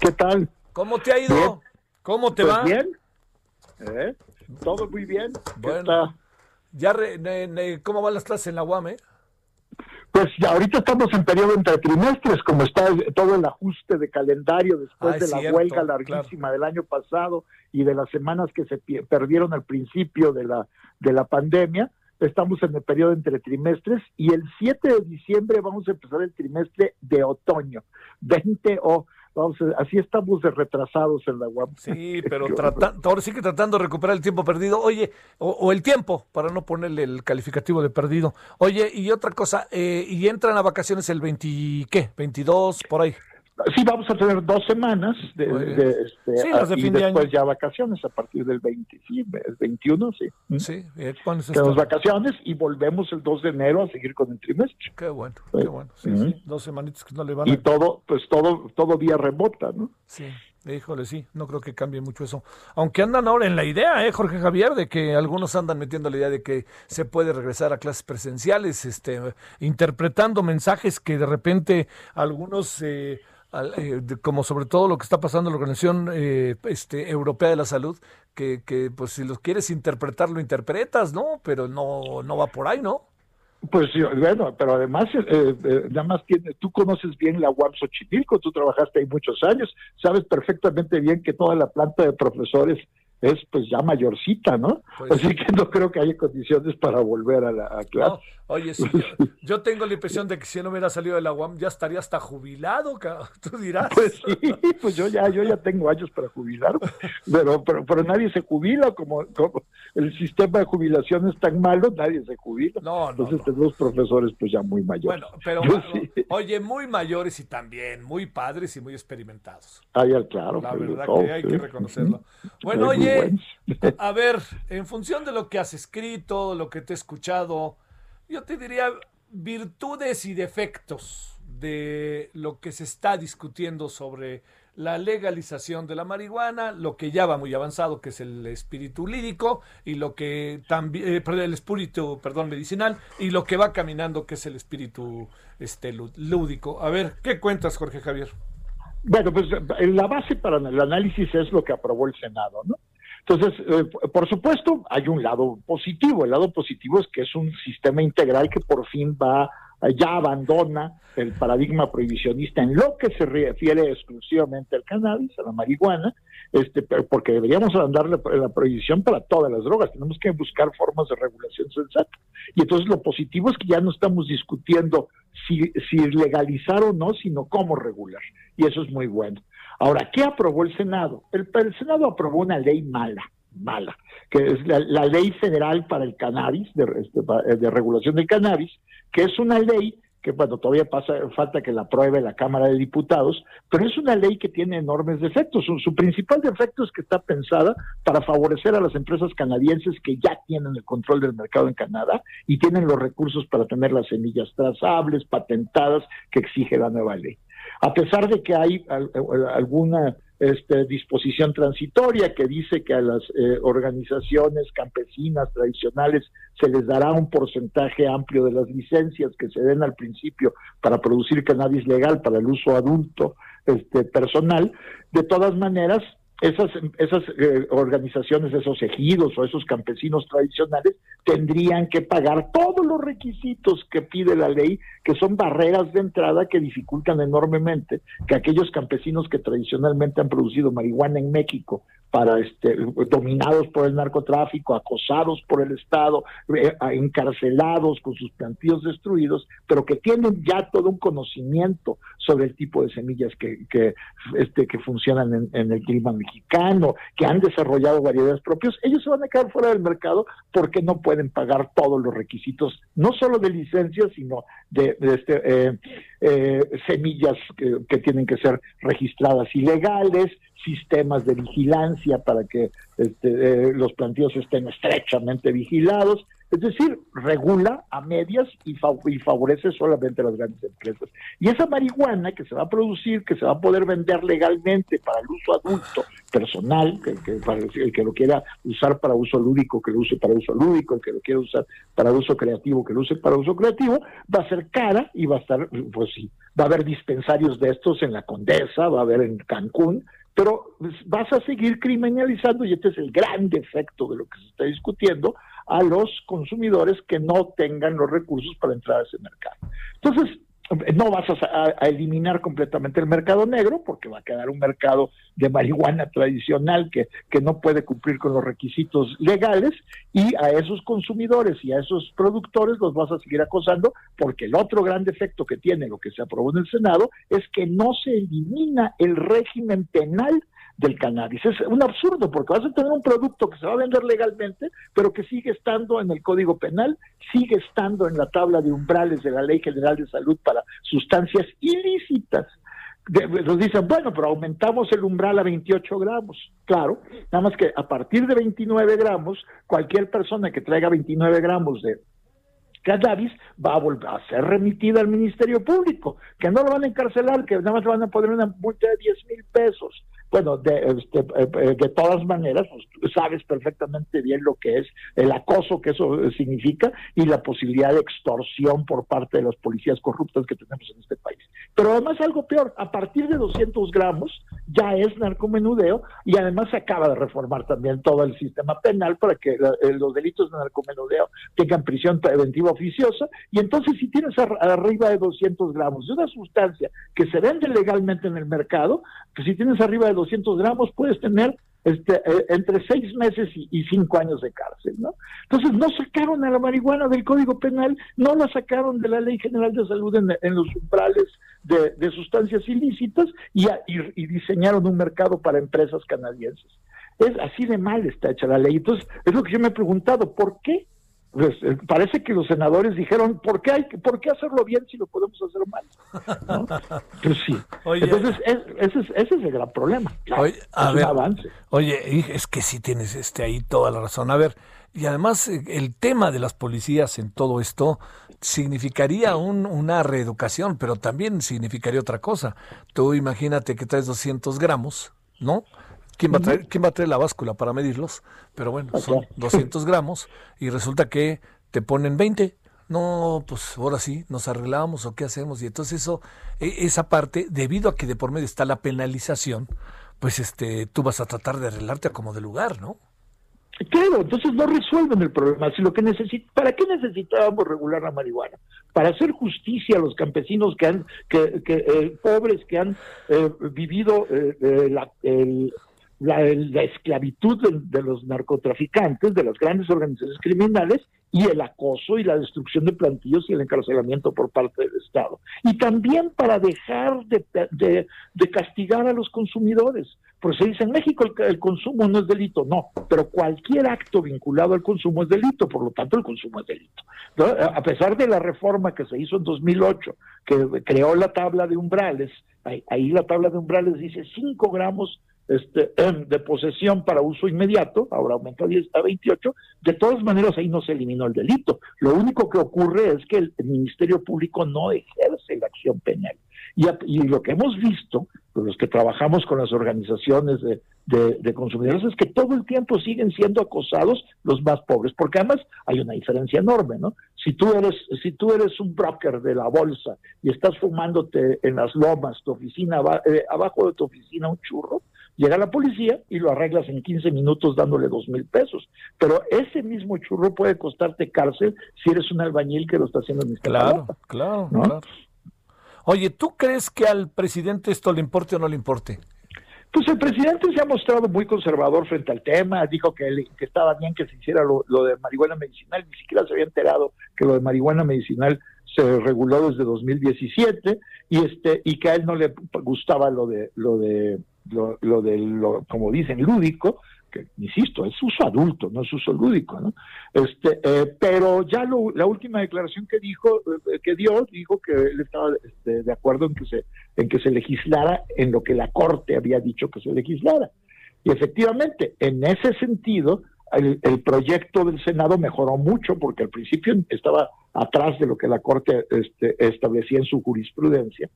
¿Qué tal? ¿Cómo te ha ido? Bien. ¿Cómo te pues va? Bien. ¿Eh? Todo muy bien. Bueno. Está... Ya re, ne, ne, ¿Cómo van las clases en la UAM? Eh? Pues ya ahorita estamos en periodo entre trimestres, como está todo el ajuste de calendario después Ah, de la cierto, huelga larguísima del año pasado y de las semanas que se perdieron al principio de la, de la pandemia. Estamos en el periodo entre trimestres y el 7 de diciembre vamos a empezar el trimestre de otoño. 20 o, a- así estamos de retrasados en la UAM. Sí, pero trata, ahora sí que tratando de recuperar el tiempo perdido. Oye, o, o el tiempo, para no ponerle el calificativo de perdido. Oye, y otra cosa, eh, y entran a vacaciones el 20, ¿qué? 22, por ahí. Sí, vamos a tener dos semanas de, este, Sí, las de y de después año. ya vacaciones a partir del 20, sí, el 21, sí. Sí, eh. Tenemos vacaciones y volvemos el 2 de enero a seguir con el trimestre. Qué bueno, qué bueno. Sí, sí, dos semanitas que no le van Y a... todo, pues todo, todo vía remota, ¿no? Sí, Híjole, sí, no creo que cambie mucho eso. Aunque andan ahora en la idea, ¿eh, Jorge Javier? De que algunos andan metiendo la idea de que se puede regresar a clases presenciales, este, interpretando mensajes que de repente algunos, eh, como sobre todo lo que está pasando en la Organización eh, este, Europea de la Salud, que, que pues si los quieres interpretar, lo interpretas, ¿no? Pero no, no va por ahí, ¿no? Pues bueno, pero además, eh, eh, nada más tiene, tú conoces bien la UAM Xochimilco, tú trabajaste ahí muchos años, sabes perfectamente bien que toda la planta de profesores es pues ya mayorcita, ¿no? Pues Así que no creo que haya condiciones para volver a la clase. Oye, sí, yo, tengo la impresión de que si no hubiera salido de la UAM ya estaría hasta jubilado, tú dirás. Pues sí, pues yo ya, yo ya tengo años para jubilar, pero, pero, pero nadie se jubila, como, el sistema de jubilación es tan malo, nadie se jubila. No, no. Entonces tenemos profesores pues ya muy mayores. Bueno, pero oye, muy mayores y también muy padres y muy experimentados. Ah, ya, claro. La verdad que hay que reconocerlo. Bueno, oye, a ver, en función de lo que has escrito, lo que te he escuchado, yo te diría virtudes y defectos de lo que se está discutiendo sobre la legalización de la marihuana, lo que ya va muy avanzado, que es el espíritu lírico, y lo que también, eh, el espíritu, perdón, medicinal, y lo que va caminando, que es el espíritu este, lúdico. A ver, ¿qué cuentas, Jorge Javier? Bueno, pues la base para el análisis es lo que aprobó el Senado, ¿no? Entonces, eh, por supuesto, hay un lado positivo. El lado positivo es que es un sistema integral que por fin va, ya abandona el paradigma prohibicionista en lo que se refiere exclusivamente al cannabis, a la marihuana, este, porque deberíamos andar la, la, prohibición para todas las drogas, tenemos que buscar formas de regulación sensata. Y entonces lo positivo es que ya no estamos discutiendo si, si legalizar o no, sino cómo regular. Y eso es muy bueno. Ahora, ¿qué aprobó el Senado? El, Senado aprobó una ley mala, mala, que es la, ley federal para el cannabis, este, de, regulación del cannabis, que es una ley que bueno, todavía pasa, falta que la apruebe la Cámara de Diputados, pero es una ley que tiene enormes defectos. Su, su, principal defecto es que está pensada para favorecer a las empresas canadienses que ya tienen el control del mercado en Canadá y tienen los recursos para tener las semillas trazables, patentadas, que exige la nueva ley a pesar de que hay alguna este, disposición transitoria que dice que a las eh, organizaciones campesinas tradicionales se les dará un porcentaje amplio de las licencias que se den al principio para producir cannabis legal para el uso adulto este, personal. De todas maneras, esas, esas eh, organizaciones, esos ejidos o esos campesinos tradicionales tendrían que pagar todos los requisitos que pide la ley, que son barreras de entrada que dificultan enormemente que aquellos campesinos que tradicionalmente han producido marihuana en México para este dominados por el narcotráfico, acosados por el Estado, eh, encarcelados con sus plantíos destruidos, pero que tienen ya todo un conocimiento sobre el tipo de semillas que, que, este, que funcionan en, en el clima mexicano, que han desarrollado variedades propias, ellos se van a quedar fuera del mercado porque no pueden pagar todos los requisitos, no solo de licencia, sino de, este, eh, eh, semillas que, que tienen que ser registradas ilegales, sistemas de vigilancia para que este, eh, los plantíos estén estrechamente vigilados. Es decir, regula a medias y, favorece solamente a las grandes empresas. Y esa marihuana que se va a producir, que se va a poder vender legalmente para el uso adulto, personal, que, el que lo quiera usar para uso lúdico, que lo use para uso lúdico, el que lo quiera usar para uso creativo, que lo use para uso creativo, va a ser cara y va a estar, pues sí, va a haber dispensarios de estos en la Condesa, va a haber en Cancún, pero pues, vas a seguir criminalizando, y este es el gran defecto de lo que se está discutiendo, a los consumidores que no tengan los recursos para entrar a ese mercado. Entonces, no vas a, eliminar completamente el mercado negro porque va a quedar un mercado de marihuana tradicional que, que no puede cumplir con los requisitos legales y a esos consumidores y a esos productores los vas a seguir acosando porque el otro gran defecto que tiene lo que se aprobó en el Senado es que no se elimina el régimen penal del cannabis. Es un absurdo porque vas a tener un producto que se va a vender legalmente, pero que sigue estando en el Código Penal, sigue estando en la tabla de umbrales de la Ley General de Salud para sustancias ilícitas. nos dicen, bueno, pero aumentamos el umbral a 28 gramos. Claro, nada más que a partir de 29 gramos, cualquier persona que traiga 29 gramos de cannabis va a volver a ser remitida al Ministerio Público, que no lo van a encarcelar, que nada más le van a poner una multa de 10 mil pesos bueno, de, este, eh, eh, de todas maneras, pues, sabes perfectamente bien lo que es el acoso que eso significa y la posibilidad de extorsión por parte de las policías corruptas que tenemos en este país. Pero además algo peor, a partir de 200 gramos ya es narcomenudeo y además se acaba de reformar también todo el sistema penal para que los delitos de narcomenudeo tengan prisión preventiva oficiosa y entonces si tienes arriba de 200 gramos de una sustancia que se vende legalmente en el mercado, pues si tienes arriba de 200 gramos puedes tener este, eh, entre seis meses y, cinco años de cárcel, ¿no? Entonces no sacaron a la marihuana del Código Penal, no la sacaron de la Ley General de Salud en, los umbrales de, sustancias ilícitas y, y, diseñaron un mercado para empresas canadienses. Es así de mal está hecha la ley. Entonces es lo que yo me he preguntado, ¿por qué pues, eh, parece que los senadores dijeron, ¿por qué, hay, ¿por qué hacerlo bien si lo podemos hacer mal? Pues sí. Entonces, ese, es, el gran problema. oye, avance. Oye, es que sí tienes este ahí toda la razón. A ver, y además eh, el tema de las policías en todo esto significaría un, una reeducación, pero también significaría otra cosa. Tú imagínate que traes 200 gramos, ¿no? ¿Quién va, a traer, ¿Quién va a traer la báscula para medirlos? Pero bueno, son 200 gramos y resulta que te ponen 20. No, pues ahora sí, nos arreglamos o qué hacemos. Y entonces eso, e, esa parte, debido a que de por medio está la penalización, pues este, tú vas a tratar de arreglarte a como de lugar, ¿no? Claro, entonces no resuelven el problema. Si lo que ¿Para qué necesitábamos regular la marihuana? Para hacer justicia a los campesinos que han, que, que eh, pobres que han eh, vivido eh, la, el, la, esclavitud de, los narcotraficantes, de las grandes organizaciones criminales, y el acoso y la destrucción de plantillos y el encarcelamiento por parte del Estado. Y también para dejar de, castigar a los consumidores. Por se dice en México el, consumo no es delito, no, pero cualquier acto vinculado al consumo es delito, por lo tanto el consumo es delito. A pesar de la reforma que se hizo en 2008, que creó la tabla de umbrales, ahí, ahí la tabla de umbrales dice 5 gramos este, de posesión para uso inmediato, ahora aumenta a, 10, a 28, de todas maneras ahí no se eliminó el delito. Lo único que ocurre es que el, Ministerio Público no ejerce la acción penal. Y, lo que hemos visto, los que trabajamos con las organizaciones de, de, consumidores, es que todo el tiempo siguen siendo acosados los más pobres, porque además hay una diferencia enorme, ¿no? Si tú eres, si tú eres un broker de la bolsa y estás fumándote en las lomas tu oficina, eh, abajo de tu oficina un churro, Llega la policía y lo arreglas en 15 minutos dándole dos mil pesos. Pero ese mismo churro puede costarte cárcel si eres un albañil que lo está haciendo en Claro, claro, claro. Oye, ¿tú crees que al presidente esto le importe o no le importe? Pues el presidente se ha mostrado muy conservador frente al tema, dijo que, que estaba bien que se hiciera lo, lo, de marihuana medicinal, ni siquiera se había enterado que lo de marihuana medicinal se reguló desde 2017 y este y que a él no le gustaba lo de lo de lo, lo de lo, como dicen, lúdico, que insisto, es uso adulto, no es uso lúdico, ¿no? Este, eh, pero ya la última declaración que dijo, eh, que dio, dijo que él estaba este, de acuerdo en que se, en que se legislara en lo que la corte había dicho que se legislara. Y efectivamente, en ese sentido, el, el, proyecto del Senado mejoró mucho porque al principio estaba atrás de lo que la Corte este, establecía en su jurisprudencia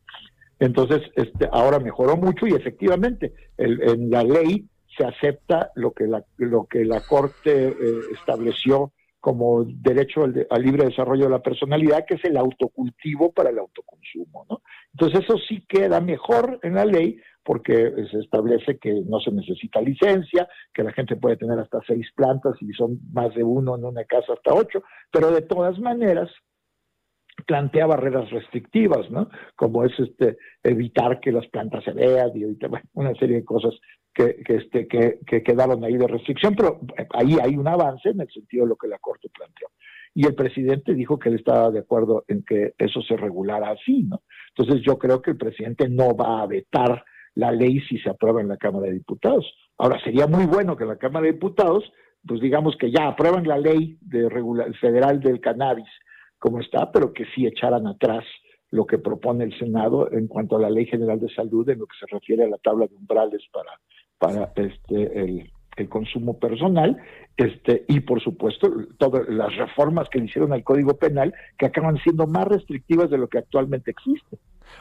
entonces, este, ahora mejoró mucho y efectivamente en la ley se acepta lo que la, lo que la Corte eh, estableció como derecho al, libre desarrollo de la personalidad, que es el autocultivo para el autoconsumo. ¿no? Entonces, eso sí queda mejor en la ley porque se establece que no se necesita licencia, que la gente puede tener hasta seis plantas y son más de uno en una casa hasta ocho, pero de todas maneras plantea barreras restrictivas, ¿no? Como es este evitar que las plantas se vean y una serie de cosas que, que, este, que, que quedaron ahí de restricción, pero ahí hay un avance en el sentido de lo que la Corte planteó. Y el presidente dijo que él estaba de acuerdo en que eso se regulara así, ¿no? Entonces yo creo que el presidente no va a vetar la ley si se aprueba en la Cámara de Diputados. Ahora, sería muy bueno que la Cámara de Diputados, pues digamos que ya aprueban la ley de federal del cannabis como está, pero que sí echaran atrás lo que propone el Senado en cuanto a la Ley General de Salud en lo que se refiere a la tabla de umbrales para, para este, el, consumo personal este, y por supuesto todas las reformas que le hicieron al Código Penal que acaban siendo más restrictivas de lo que actualmente existe.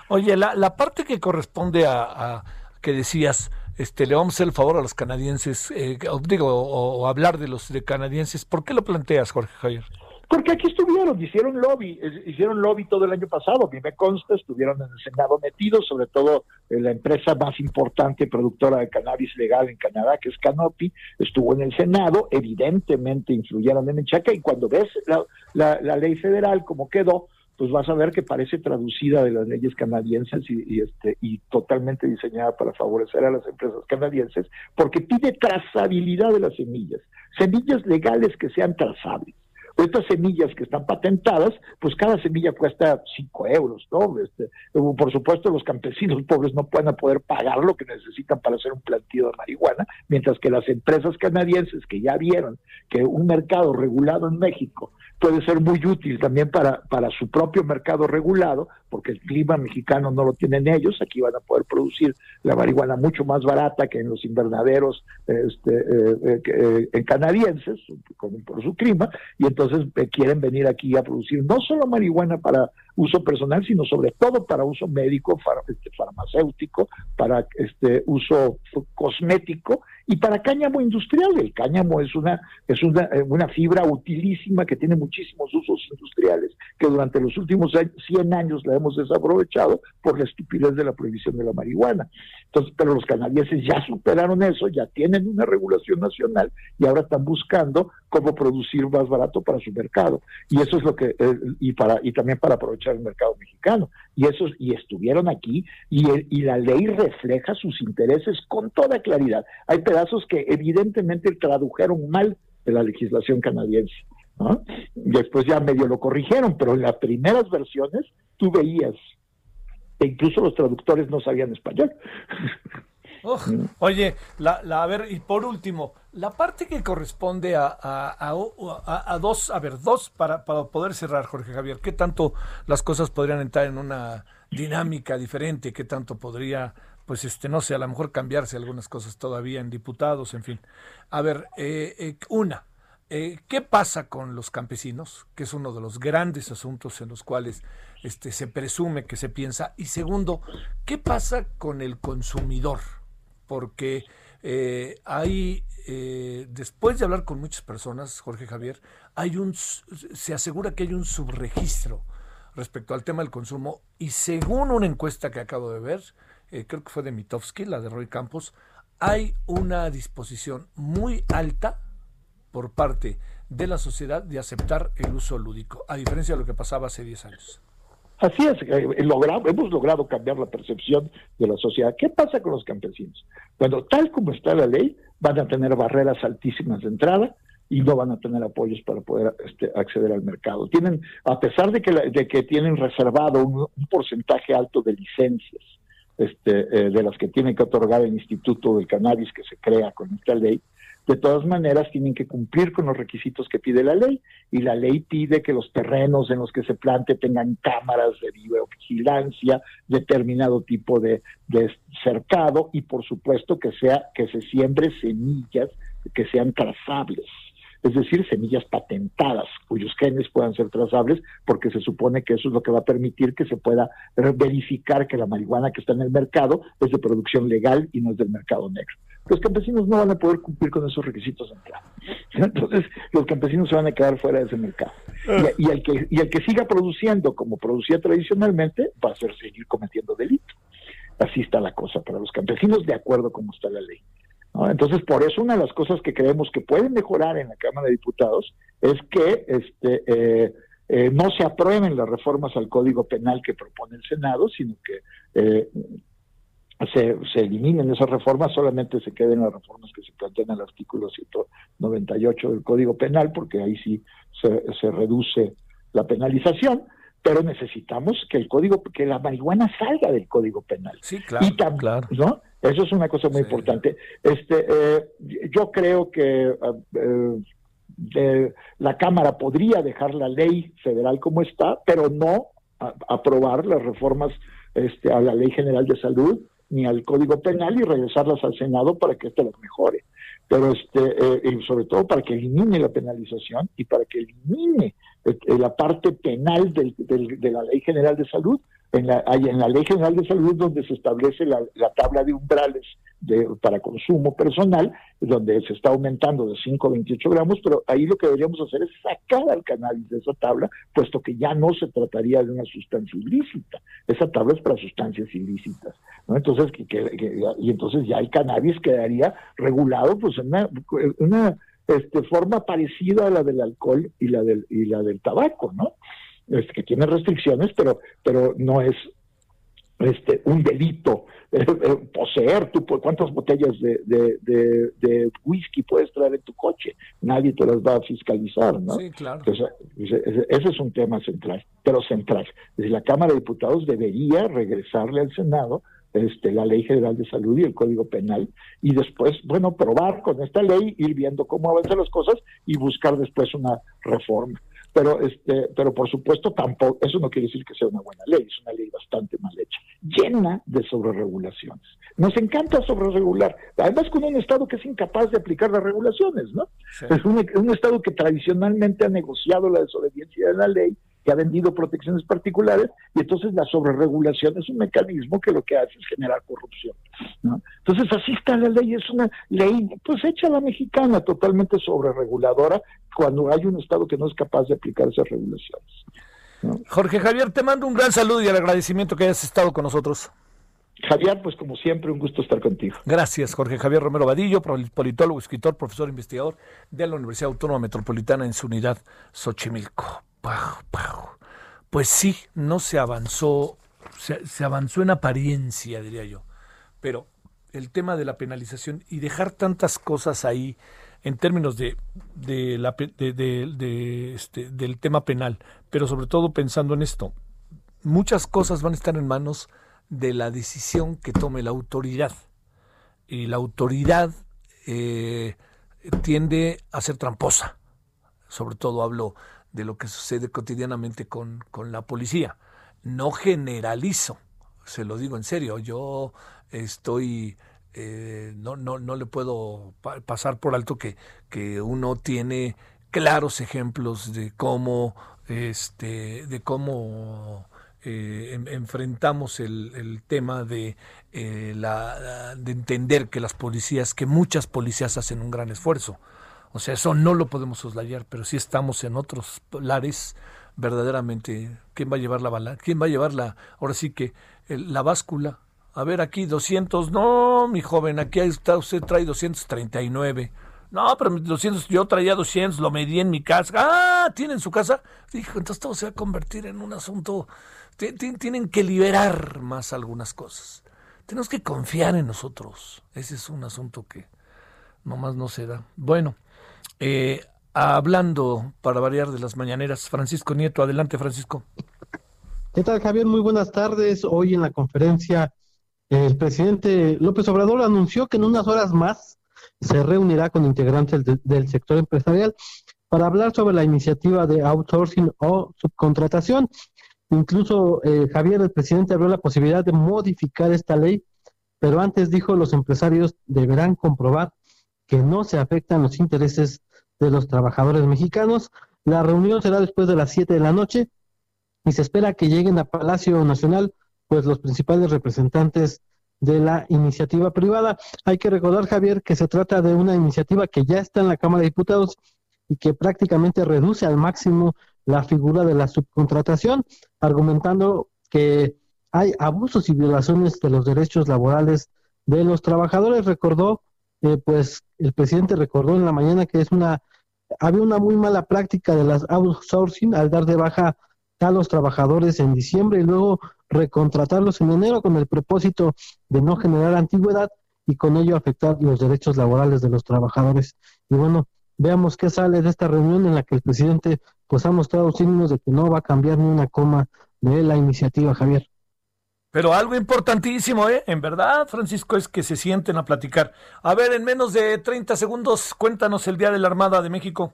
Oye, la, la parte que corresponde a, que decías este, le vamos a hacer el favor a los canadienses, eh, digo, o, hablar de los de canadienses. ¿Por qué lo planteas, Jorge Javier? Porque aquí estuvieron, hicieron lobby, hicieron lobby todo el año pasado, a mí me consta, estuvieron en el Senado metidos, sobre todo en la empresa más importante productora de cannabis legal en Canadá, que es Canopy, estuvo en el Senado, evidentemente influyeron en cheque, y cuando ves la, la ley federal como quedó, pues vas a ver que parece traducida de las leyes canadienses y, este y totalmente diseñada para favorecer a las empresas canadienses, porque pide trazabilidad de las semillas, semillas legales que sean trazables. Estas semillas que están patentadas, pues cada semilla cuesta 5 euros, ¿no? Este, por supuesto, los campesinos pobres no pueden poder pagar lo que necesitan para hacer un plantío de marihuana, mientras que las empresas canadienses que ya vieron que un mercado regulado en México puede ser muy útil también para, para su propio mercado regulado, porque el clima mexicano no lo tienen ellos, aquí van a poder producir la marihuana mucho más barata que en los invernaderos este, eh, eh, eh, en canadienses, por su clima, y entonces quieren venir aquí a producir no solo marihuana para uso personal, sino sobre todo para uso médico, este, farmacéutico, para este uso cosmético y para cáñamo industrial. El cáñamo es una es una, una fibra utilísima que tiene muchísimos usos industriales que durante los últimos 100 años la hemos desaprovechado por la estupidez de la prohibición de la marihuana. Entonces, pero los canadienses ya superaron eso, ya tienen una regulación nacional y ahora están buscando cómo producir más barato para su mercado. Y eso es lo que eh, y para y también para aprovechar el mercado mexicano. Y eso y estuvieron aquí y, y la ley refleja sus intereses con toda claridad. Hay pedazos que evidentemente tradujeron mal de la legislación canadiense. Después ya medio lo corrigieron, pero en las primeras versiones tú veías que incluso los traductores no sabían español. oye, la, a ver, y por último, la parte que corresponde a, a, dos, a ver, dos para, para poder cerrar, Jorge Javier, ¿qué tanto las cosas podrían entrar en una dinámica diferente? ¿Qué tanto podría, pues, este, no sé, a lo mejor cambiarse algunas cosas todavía en diputados, en fin? A ver, eh, eh, una, eh, ¿Qué pasa con los campesinos? Que es uno de los grandes asuntos en los cuales este, se presume que se piensa. Y segundo, ¿qué pasa con el consumidor? Porque eh, hay, eh, después de hablar con muchas personas, Jorge Javier, hay un, se asegura que hay un subregistro respecto al tema del consumo y según una encuesta que acabo de ver, creo que fue de Mitofsky, la de Roy Campos, hay una disposición muy alta por parte de la sociedad de aceptar el uso lúdico, a diferencia de lo que pasaba hace 10 años. Así es, eh, hemos logrado cambiar la percepción de la sociedad. ¿Qué pasa con los campesinos? Cuando tal como está la ley, van a tener barreras altísimas de entrada y no van a tener apoyos para poder este, acceder al mercado. Tienen, a pesar de que, de que tienen reservado un, porcentaje alto de licencias, este, eh, de las que tiene que otorgar el Instituto del Cannabis que se crea con esta ley, de todas maneras tienen que cumplir con los requisitos que pide la ley y la ley pide que los terrenos en los que se plante tengan cámaras de videovigilancia, determinado tipo de, de cercado y por supuesto que sea que se siembre semillas que sean trazables es decir, semillas patentadas cuyos genes puedan ser trazables, porque se supone que eso es lo que va a permitir que se pueda verificar que la marihuana que está en el mercado es de producción legal y no es del mercado negro. Los campesinos no van a poder cumplir con esos requisitos de entrada. Entonces, los campesinos se van a quedar fuera de ese mercado. Y, el que, y el que siga produciendo como producía tradicionalmente va a ser seguir cometiendo delito. Así está la cosa para los campesinos, de acuerdo como está la ley. Entonces, por eso una de las cosas que creemos que pueden mejorar en la Cámara de Diputados es que este, eh, eh, no se aprueben las reformas al Código Penal que propone el Senado, sino que eh, se, se, eliminen esas reformas, solamente se queden las reformas que se plantean en el artículo 198 del Código Penal, porque ahí sí se, se reduce la penalización pero necesitamos que el código, que la marihuana salga del código penal. Sí, claro. Y claro. ¿no? Eso es una cosa muy importante. Este, eh, yo creo que eh, la Cámara podría dejar la ley federal como está, pero no aprobar las reformas este, a la Ley General de Salud ni al Código Penal y regresarlas al Senado para que esto las mejore. Pero este, eh, y sobre todo para que elimine la penalización y para que elimine la parte penal del, de la Ley General de Salud en la, en la Ley General de Salud donde se establece la, tabla de umbrales de, para consumo personal, donde se está aumentando de 5 a 28 gramos, pero ahí lo que deberíamos hacer es sacar al cannabis de esa tabla, puesto que ya no se trataría de una sustancia ilícita. Esa tabla es para sustancias ilícitas. ¿no? Entonces, y entonces ya el cannabis quedaría regulado pues en una, una este, forma parecida a la del alcohol y la del, y la del tabaco, ¿no? Es que tiene restricciones, pero, pero no es este, un delito eh, eh, poseer tú cuántas botellas de, de, whisky puedes traer en tu coche nadie te las va a fiscalizar no sí claro. Ese, es un tema central pero central. Desde la Cámara de Diputados debería regresarle al Senado este, la Ley General de Salud y el Código Penal, y después, bueno, probar con esta ley, ir viendo cómo avanzan las cosas y buscar después una reforma pero este pero por supuesto tampoco eso no quiere decir que sea una buena ley es una ley bastante mal hecha llena de sobreregulaciones. Nos encanta sobreregular además con un estado que es incapaz de aplicar las regulaciones no es un, un estado que tradicionalmente ha negociado la desobediencia de la ley que ha vendido protecciones particulares y entonces la sobreregulación es un mecanismo que lo que hace es generar corrupción. ¿no? Entonces así está la ley, es una ley pues hecha a la mexicana, totalmente sobrereguladora, cuando hay un Estado que no es capaz de aplicar esas regulaciones. Jorge Javier, te mando un gran saludo y el agradecimiento que hayas estado con nosotros. Javier, pues como siempre, un gusto estar contigo. Gracias, Jorge Javier Romero Vadillo, politólogo, escritor, profesor investigador de la Universidad Autónoma Metropolitana en su unidad Xochimilco. Pues sí, no se avanzó, se, avanzó en apariencia, diría yo, pero el tema de la penalización y dejar tantas cosas ahí en términos de, este, del tema penal, pero sobre todo pensando en esto, muchas cosas van a estar en manos de la decisión que tome la autoridad. Y la autoridad eh, tiende a ser tramposa. Sobre todo hablo de lo que sucede cotidianamente con, la policía. No generalizo, se lo digo en serio, yo estoy... Eh, no, no, no le puedo pasar por alto que, que uno tiene claros ejemplos de cómo este de cómo eh, enfrentamos el, tema de eh, la de entender que las policías que muchas policías hacen un gran esfuerzo o sea, eso no lo podemos soslayar, pero si estamos en otros lares, verdaderamente, ¿quién va a llevar la bala? ¿Quién va a llevar la, ahora sí que, la báscula? A ver, aquí 200, no, mi joven, aquí está, usted trae 239. No, pero 200, yo traía 200, lo medí en mi casa. Ah, ¿tiene en su casa? Dijo, entonces todo se va a convertir en un asunto. Tienen que liberar más algunas cosas. Tenemos que confiar en nosotros. Ese es un asunto que nomás no se da. Bueno, eh, hablando, para variar de las mañaneras, Francisco Nieto. Adelante, Francisco. ¿Qué tal, Javier? Muy buenas tardes. Hoy en la conferencia, el presidente López Obrador anunció que en unas horas más se reunirá con integrantes del sector empresarial para hablar sobre la iniciativa de outsourcing o subcontratación. Incluso eh, Javier, el presidente, abrió la posibilidad de modificar esta ley, pero antes dijo los empresarios deberán comprobar que no se afectan los intereses de los trabajadores mexicanos. La reunión será después de las 7 de la noche y se espera que lleguen a Palacio Nacional pues los principales representantes de la iniciativa privada. Hay que recordar, Javier, que se trata de una iniciativa que ya está en la Cámara de Diputados y que prácticamente reduce al máximo la figura de la subcontratación, argumentando que hay abusos y violaciones de los derechos laborales de los trabajadores. Recordó eh, pues el presidente recordó en la mañana que es una había una muy mala práctica de las outsourcing al dar de baja a los trabajadores en diciembre y luego recontratarlos en enero con el propósito de no generar antigüedad y con ello afectar los derechos laborales de los trabajadores. Y bueno, veamos qué sale de esta reunión en la que el presidente pues ha mostrado signos de que no va a cambiar ni una coma de la iniciativa, Javier. Pero algo importantísimo, ¿eh? En verdad, Francisco, es que se sienten a platicar. A ver, en menos de 30 segundos, cuéntanos el Día de la Armada de México.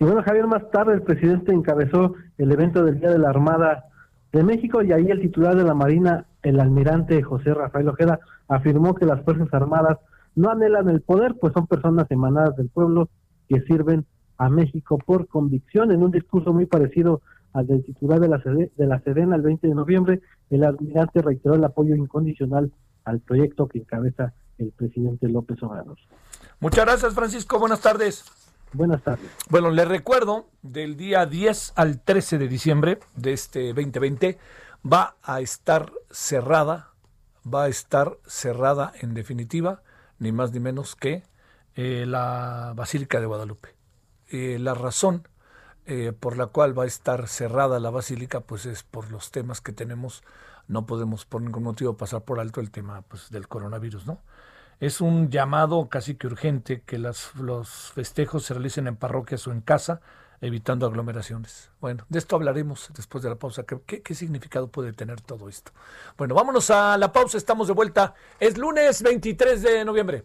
Y bueno, Javier, más tarde el presidente encabezó el evento del Día de la Armada de México y ahí el titular de la Marina, el almirante José Rafael Ojeda, afirmó que las Fuerzas Armadas no anhelan el poder, pues son personas emanadas del pueblo que sirven a México por convicción. En un discurso muy parecido al del titular de la, de la Sedena el 20 de noviembre, el almirante reiteró el apoyo incondicional al proyecto que encabeza el presidente López Obrador. Muchas gracias, Francisco. Buenas tardes. Buenas tardes. Bueno, le recuerdo, del día 10 al 13 de diciembre de este 2020 va a estar cerrada, va a estar cerrada en definitiva, ni más ni menos que eh, la Basílica de Guadalupe. Eh, la razón eh, por la cual va a estar cerrada la basílica, pues es por los temas que tenemos. No podemos por ningún motivo pasar por alto el tema pues, del coronavirus, ¿no? Es un llamado casi que urgente que las, los festejos se realicen en parroquias o en casa, evitando aglomeraciones. Bueno, de esto hablaremos después de la pausa. ¿Qué, qué significado puede tener todo esto? Bueno, vámonos a la pausa, estamos de vuelta. Es lunes 23 de noviembre.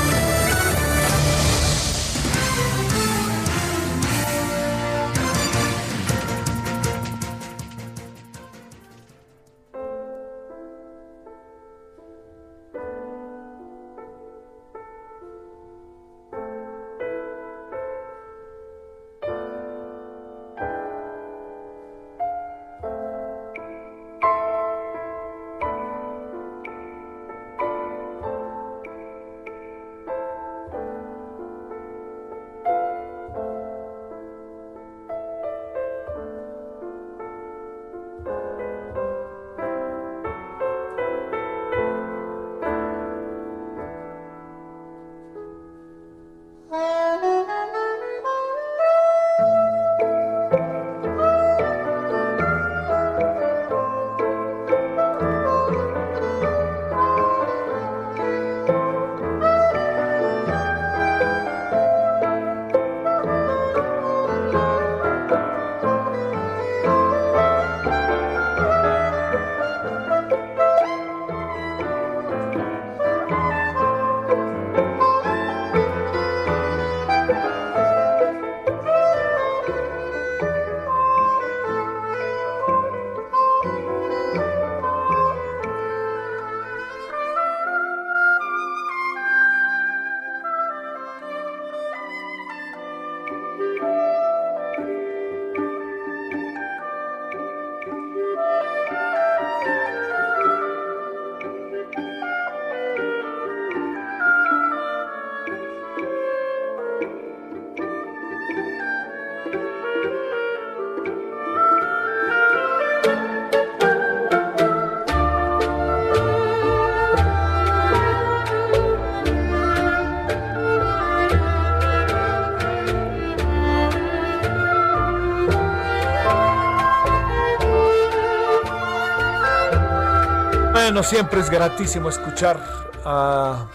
Bueno, siempre es gratísimo escuchar a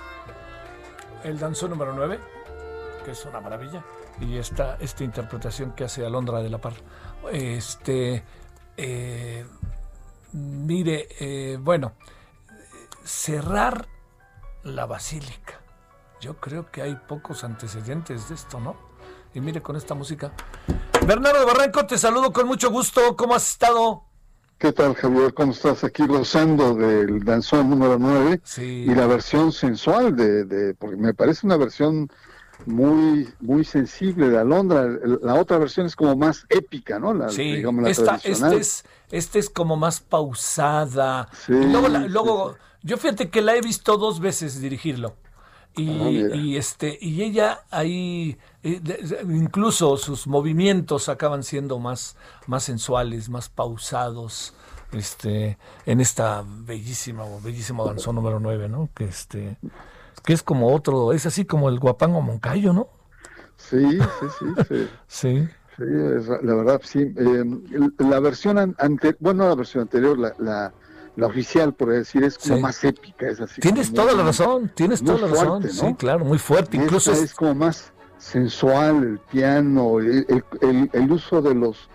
el danzón número 9, que es una maravilla, y esta, esta interpretación que hace Alondra de la Par. Este, eh, mire, eh, bueno, cerrar la basílica. Yo creo que hay pocos antecedentes de esto, ¿no? Y mire con esta música. Bernardo Barranco, te saludo con mucho gusto. ¿Cómo has estado? ¿Qué tal, Javier? ¿Cómo estás? Aquí gozando del danzón número 9 Sí. y la versión sensual de, de, porque me parece una versión muy muy sensible de Alondra. La otra versión es como más épica, ¿no? La, Sí, digamos, la esta, tradicional. este, es, este es como más pausada. Sí, y luego, la- sí, luego yo fíjate que la he visto dos veces dirigirlo. Y, Ah, y este y ella ahí eh, incluso sus movimientos acaban siendo más más sensuales más pausados este en esta bellísima bellísimo danzón número 9 no que este que es como otro es así como el guapango moncayo no Sí, sí, sí, sí. la verdad, sí. Eh, la versión anterior, bueno, no la versión anterior, la, la, la oficial, por decir, es como Sí. más épica, es así. tienes toda la razón tienes toda la razón fuerte, sí ¿no? claro muy fuerte incluso es- es como más sensual el piano, el, el- el- el uso de los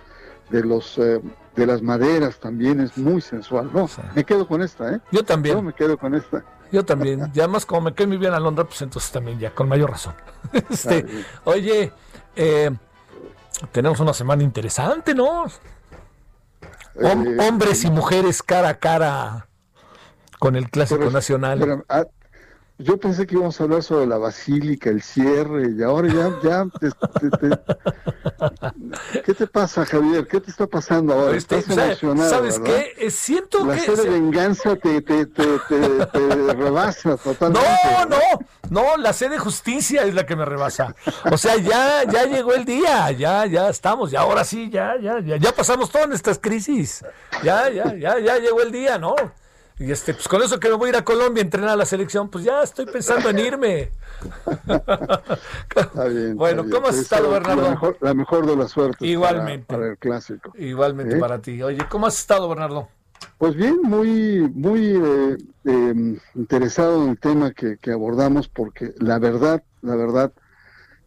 de los eh, de las maderas también es muy sensual. No, Sí. me quedo con esta, ¿eh? yo también Yo me quedo con esta. Yo también. Y además, como me quedé muy bien a Londra, pues entonces también ya, con mayor razón. Este, oye, eh, tenemos una semana interesante, ¿no? Eh, hombres y mujeres cara a cara con el clásico nacional. Ah, yo pensé que íbamos a hablar sobre la basílica, el cierre, y ahora ya, ya, ¿qué te pasa, Javier? ¿Qué te está pasando ahora? Este, Estás emocionado, ¿Sabes qué? Eh, siento la que... La de venganza te, te, te, te, rebasa totalmente. No, no, no, la sed de justicia es la que me rebasa. O sea, ya, ya llegó el día, ya, ya estamos, y ahora sí, ya, ya, ya, ya pasamos todas estas crisis. Ya, ya, ya, ya llegó el día, ¿no? Y este, pues con eso que me voy a ir a Colombia a entrenar a la selección, pues ya estoy pensando en irme. Está bien, bueno, ¿cómo has estado, Bernardo? La mejor, de la suerte. Igualmente. Para, el clásico. Igualmente ¿Eh? para ti. Oye, ¿cómo has estado, Bernardo? Pues bien, muy, muy eh, em, interesado en el tema que, abordamos, porque la verdad, la verdad,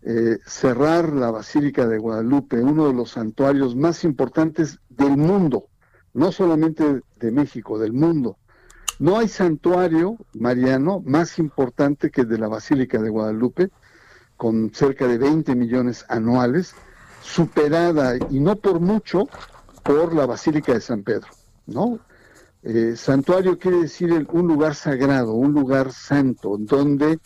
eh, cerrar la Basílica de Guadalupe, uno de los santuarios más importantes del mundo, no solamente de México, del mundo, no hay santuario mariano más importante que el de la Basílica de Guadalupe, con cerca de 20 millones anuales, superada y no por mucho por la Basílica de San Pedro, ¿no? Eh, santuario quiere decir un lugar sagrado, un lugar santo, donde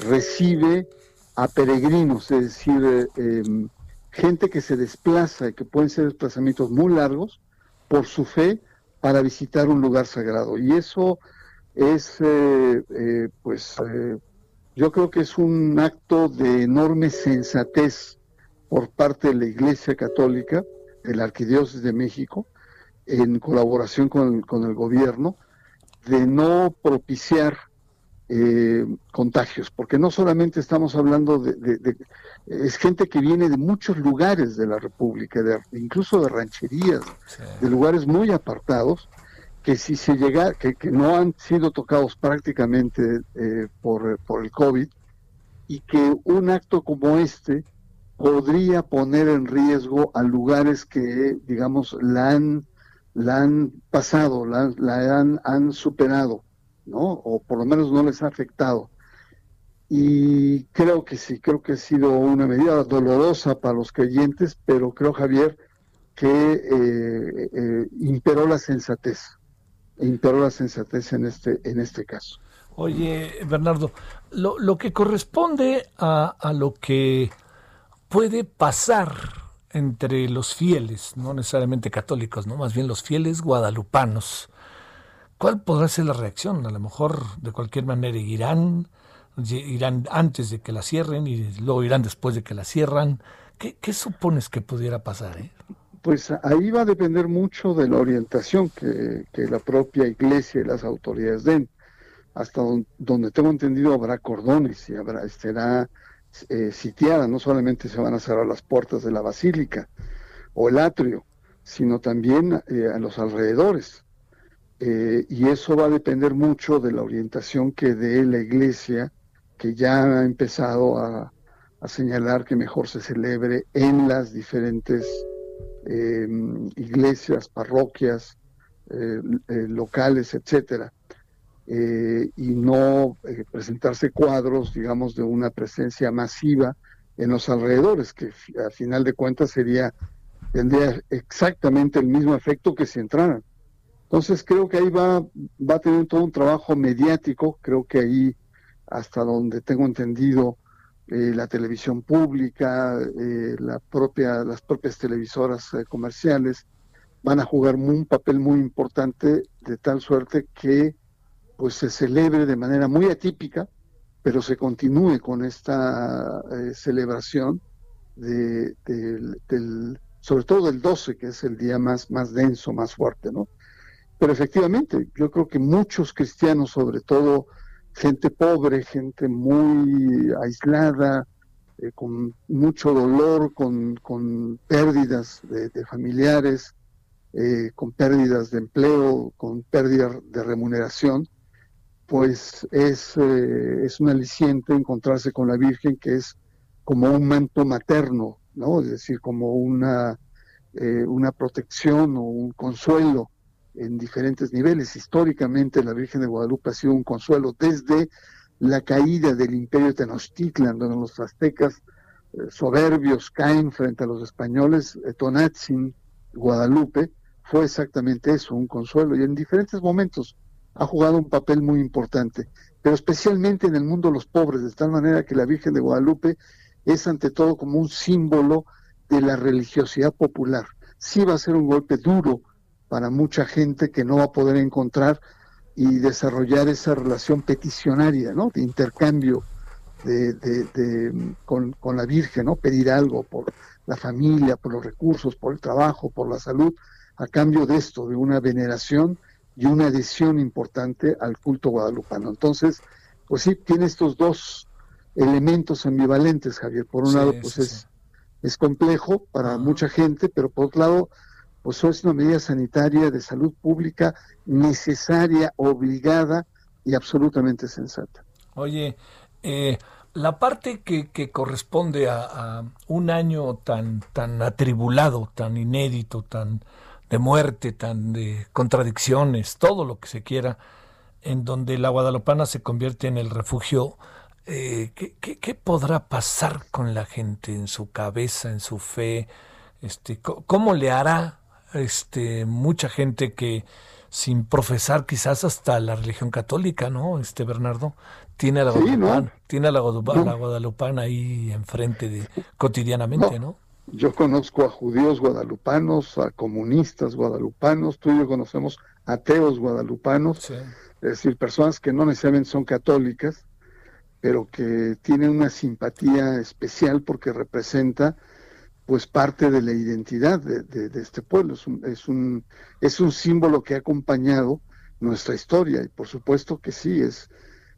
recibe a peregrinos, es decir, eh, em, gente que se desplaza y que pueden ser desplazamientos muy largos por su fe para visitar un lugar sagrado. Y eso es, eh, eh, pues, eh, yo creo que es un acto de enorme sensatez por parte de la Iglesia Católica, de la Arquidiócesis de México, en colaboración con, con el gobierno, de no propiciar eh, contagios, porque no solamente estamos hablando de, es gente que viene de muchos lugares de la República, de, incluso de rancherías, de lugares muy apartados, que si se llega, que, no han sido tocados prácticamente eh, por, por el COVID, y que un acto como este podría poner en riesgo a lugares que, digamos, la han, la han pasado, la, la han, han superado ¿no? O por lo menos no les ha afectado. Y creo que sí, creo que ha sido una medida dolorosa para los creyentes, pero creo, Javier, que eh, eh, imperó la sensatez, imperó la sensatez en este, en este caso. Oye, Bernardo, lo, lo que corresponde a, a lo que puede pasar entre los fieles, no necesariamente católicos, no, más bien los fieles guadalupanos, ¿Cuál podrá ser la reacción? A lo mejor de cualquier manera irán, irán antes de que la cierren y luego irán después de que la cierran. ¿Qué, supones que pudiera pasar? Eh? Pues ahí va a depender mucho de la orientación que, la propia iglesia y las autoridades den. Hasta donde, tengo entendido habrá cordones y habrá, estará eh, sitiada, no solamente se van a cerrar las puertas de la basílica o el atrio, sino también eh, a los alrededores. Eh, y eso va a depender mucho de la orientación que dé la iglesia, que ya ha empezado a, señalar que mejor se celebre en las diferentes em, iglesias, parroquias, eh, eh, locales, etcétera, y no presentarse cuadros, digamos, de una presencia masiva en los alrededores, que a final de cuentas sería tendría exactamente el mismo efecto que si entraran. Entonces creo que ahí va, va a tener todo un trabajo mediático, creo que ahí, hasta donde tengo entendido, eh, la televisión pública, eh, la propia, las propias televisoras eh, comerciales van a jugar un papel muy importante de tal suerte que pues se celebre de manera muy atípica, pero se continúe con esta celebración de, sobre todo del 12, que es el día más, más denso, más fuerte, ¿no? Pero efectivamente, yo creo que muchos cristianos, sobre todo gente pobre, gente muy aislada, eh, con mucho dolor, con, pérdidas de, familiares, eh, con pérdidas de empleo, con pérdida de remuneración, pues es, eh, es un aliciente encontrarse con la Virgen que es como un manto materno, ¿no? Es decir, como una, una protección o un consuelo en diferentes niveles. Históricamente la Virgen de Guadalupe ha sido un consuelo desde la caída del imperio Tenochtitlan, donde los aztecas soberbios caen frente a los españoles, Tonatzin, Guadalupe, fue exactamente eso, un consuelo, y en diferentes momentos ha jugado un papel muy importante, pero especialmente en el mundo de los pobres, de tal manera que la Virgen de Guadalupe es ante todo como un símbolo de la religiosidad popular. Sí va a ser un golpe duro para mucha gente que no va a poder encontrar y desarrollar esa relación peticionaria, ¿no? De intercambio de, con, con, la Virgen, ¿no? Pedir algo por la familia, por los recursos, por el trabajo, por la salud, a cambio de esto, de una veneración y una adhesión importante al culto guadalupano. Entonces, pues sí, tiene estos dos elementos ambivalentes, Javier. Por un lado, pues es, es complejo para mucha gente, pero por otro lado, pues es una medida sanitaria de salud pública necesaria, obligada y absolutamente sensata. Oye, eh, la parte que, corresponde a, un año tan, tan atribulado, tan inédito, tan de muerte, tan de contradicciones, todo lo que se quiera, en donde la guadalupana se convierte en el refugio, eh, ¿qué, qué, podrá pasar con la gente en su cabeza, en su fe? Este, ¿Cómo le hará este, mucha gente que sin profesar quizás hasta la religión católica, ¿no? Este Bernardo tiene a la guadalupana, tiene a la guadalupana, ahí enfrente de cotidianamente, ¿no? Yo conozco a judíos guadalupanos, a comunistas guadalupanos, tú y yo conocemos ateos guadalupanos, es decir, personas que no necesariamente son católicas, pero que tienen una simpatía especial porque representa pues parte de la identidad de, este pueblo. Es un, es, un, es un símbolo que ha acompañado nuestra historia y por supuesto que sí, es,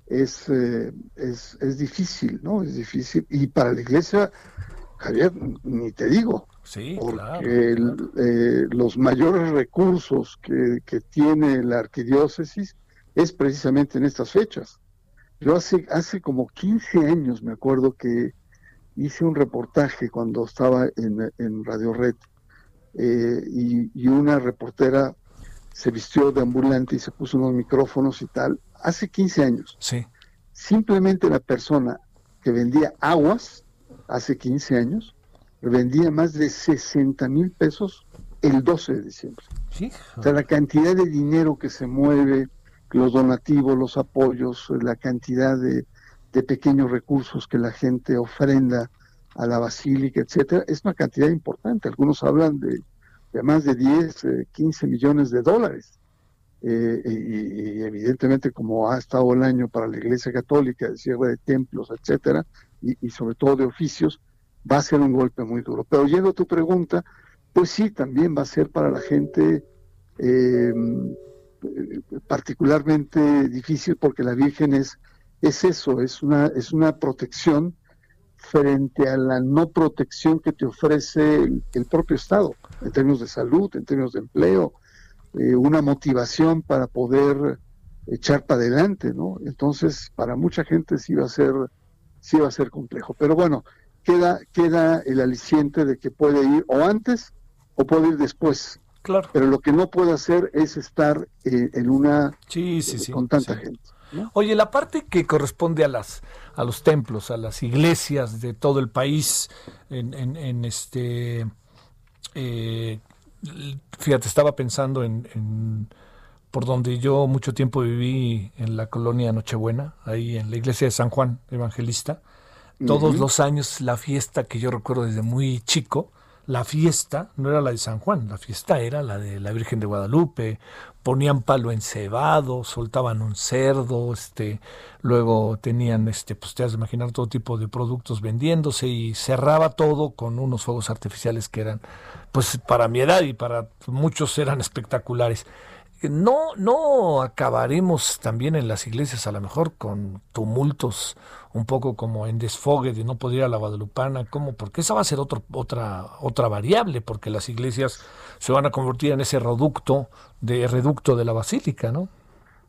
es, eh, es, es difícil, ¿no? Es difícil. Y para la iglesia Javier, ni te digo. Sí, porque eh, los mayores recursos que, tiene la arquidiócesis es precisamente en estas fechas. Yo hace, hace como 15 años me acuerdo que hice un reportaje cuando estaba en, Radio Red eh, y, y, una reportera se vistió de ambulante y se puso unos micrófonos y tal. Hace 15 años. Sí. Simplemente la persona que vendía aguas hace 15 años, vendía más de 60 mil pesos el 12 de diciembre. O sea, la cantidad de dinero que se mueve, los donativos, los apoyos, la cantidad de, pequeños recursos que la gente ofrenda a la basílica, etcétera, es una cantidad importante. Algunos hablan de, más de 10, 15 eh, millones de dólares. Eh, y, evidentemente, como ha estado el año para la Iglesia Católica, de cierre de templos, etcétera, y, sobre todo de oficios, va a ser un golpe muy duro. Pero yendo a tu pregunta, pues sí, también va a ser para la gente em, particularmente difícil porque la Virgen es, es eso, es una, es una protección frente a la no protección que te ofrece el, propio Estado, en términos de salud, en términos de empleo, eh, una motivación para poder echar para adelante, ¿no? Entonces, para mucha gente sí va a ser sí va a ser complejo. Pero bueno, queda, queda el aliciente de que puede ir o antes o puede ir después. Claro. Pero lo que no puede hacer es estar eh, en una sí, sí, sí, con tanta gente. Oye, la parte que corresponde a las a los templos, a las iglesias de todo el país, en, en, este, eh, fíjate, estaba pensando en por donde yo mucho tiempo viví en la colonia Nochebuena, ahí en la iglesia de San Juan Evangelista. Todos los años la fiesta que yo recuerdo desde muy chico, la fiesta no era la de San Juan, la fiesta era la de la Virgen de Guadalupe, ponían palo encebado, soltaban un cerdo, este, luego tenían, este, pues te has de imaginar todo tipo de productos vendiéndose y cerraba todo con unos fuegos artificiales que eran, pues para mi edad y para muchos eran espectaculares no, no acabaremos también en las iglesias a lo mejor con tumultos un poco como en desfogue de no poder ir a la Guadalupana, ¿cómo? Porque esa va a ser otro, otra, otra variable, porque las iglesias se van a convertir en ese reducto de reducto de la basílica, ¿no?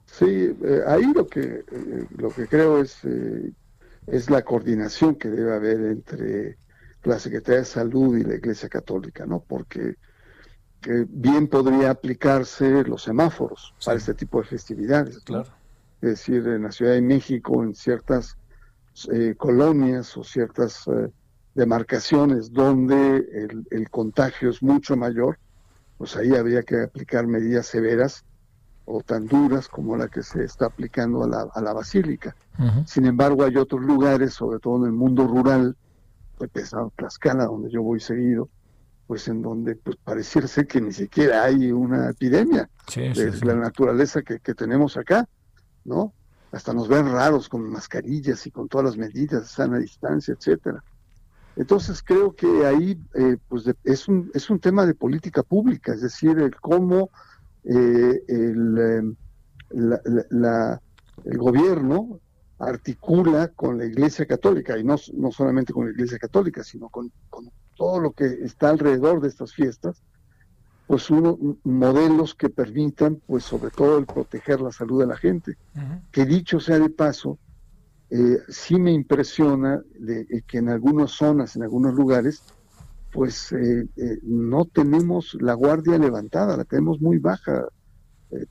Sí, eh, ahí lo que eh, lo que creo es eh, es la coordinación que debe haber entre la Secretaría de Salud y la Iglesia Católica, ¿no? Porque bien podría aplicarse los semáforos para este tipo de festividades. Claro. Es decir, en la Ciudad de México, en ciertas eh, colonias o ciertas eh, demarcaciones donde el, contagio es mucho mayor, pues ahí habría que aplicar medidas severas o tan duras como la que se está aplicando a la, a la basílica. Sin embargo, hay otros lugares, sobre todo en el mundo rural, empezando Tlaxcala, donde yo voy seguido, pues en donde pues pareciera ser que ni siquiera hay una epidemia de la naturaleza que, que, tenemos acá, ¿no? Hasta nos ven raros con mascarillas y con todas las medidas de sana distancia, etcétera. Entonces creo que ahí eh, pues es, un, es un tema de política pública, es decir, el cómo eh, el, em, la, el gobierno articula con la Iglesia Católica, y no, no solamente con la Iglesia Católica, sino con, todo lo que está alrededor de estas fiestas, pues unos modelos que permitan, pues sobre todo el proteger la salud de la gente. Que dicho sea de paso, eh, sí me impresiona de, eh, que en algunas zonas, en algunos lugares, pues eh, eh, no tenemos la guardia levantada, la tenemos muy baja.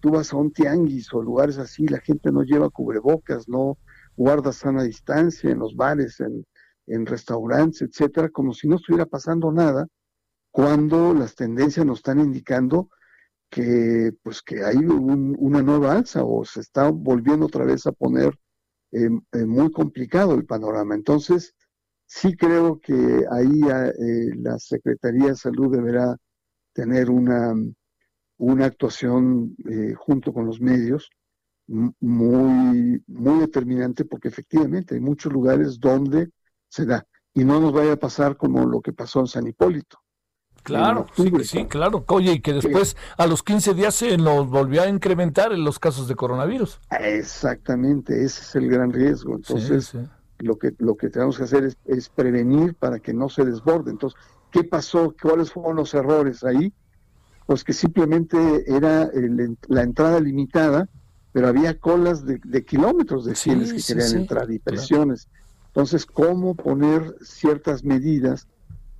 tú vas a un tianguis o lugares así, la gente no lleva cubrebocas, no guarda sana distancia en los bares, en, en restaurantes, etcétera, como si no estuviera pasando nada, cuando las tendencias nos están indicando que pues que hay una nueva alza o se está volviendo otra vez a poner eh, eh, muy complicado el panorama. Entonces, sí creo que ahí eh, la Secretaría de Salud deberá tener una, una actuación junto con los medios muy, muy determinante porque efectivamente hay muchos lugares donde se da. Y no nos vaya a pasar como lo que pasó en San Hipólito. Claro, sí, sí, claro. Oye, y que después a los 15 días se nos volvió a incrementar en los casos de coronavirus. Exactamente, ese es el gran riesgo. Entonces, lo que lo que tenemos que hacer es, prevenir para que no se desborde. Entonces, ¿qué pasó? ¿Cuáles fueron los errores ahí? Pues que simplemente era la entrada limitada, pero había colas de, kilómetros de fieles que querían entrar y presiones. Entonces, ¿cómo poner ciertas medidas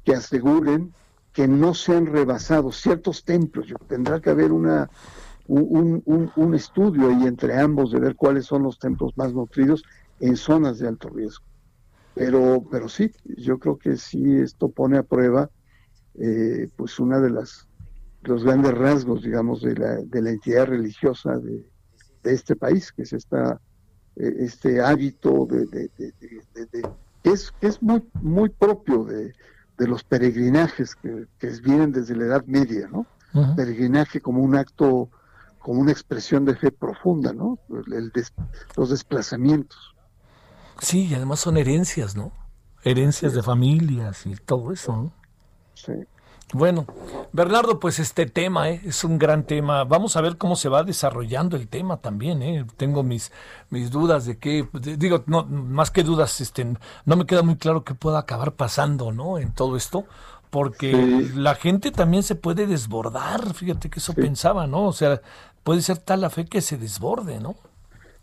que aseguren que no sean rebasados ciertos templos? Tendrá que haber una, un, un, estudio ahí entre ambos de ver cuáles son los templos más nutridos en zonas de alto riesgo. Pero, pero sí, yo creo que sí esto pone a prueba eh, pues una de las los grandes rasgos, digamos, de la, de la entidad religiosa de, de este país, que es esta este hábito de, de, es, es muy, muy propio de, los peregrinajes que, vienen desde la Edad Media, ¿no? Peregrinaje como un acto, como una expresión de fe profunda, ¿no? los desplazamientos. Sí, y además son herencias, ¿no? Herencias de familias y todo eso, ¿no? Sí. Bueno, Bernardo, pues este tema ¿eh? es un gran tema. Vamos a ver cómo se va desarrollando el tema también. ¿eh? Tengo mis, mis dudas de qué, digo, no, más que dudas, este, no me queda muy claro qué pueda acabar pasando ¿no? en todo esto, porque la gente también se puede desbordar. Fíjate que eso pensaba, ¿no? O sea, puede ser tal la fe que se desborde, ¿no?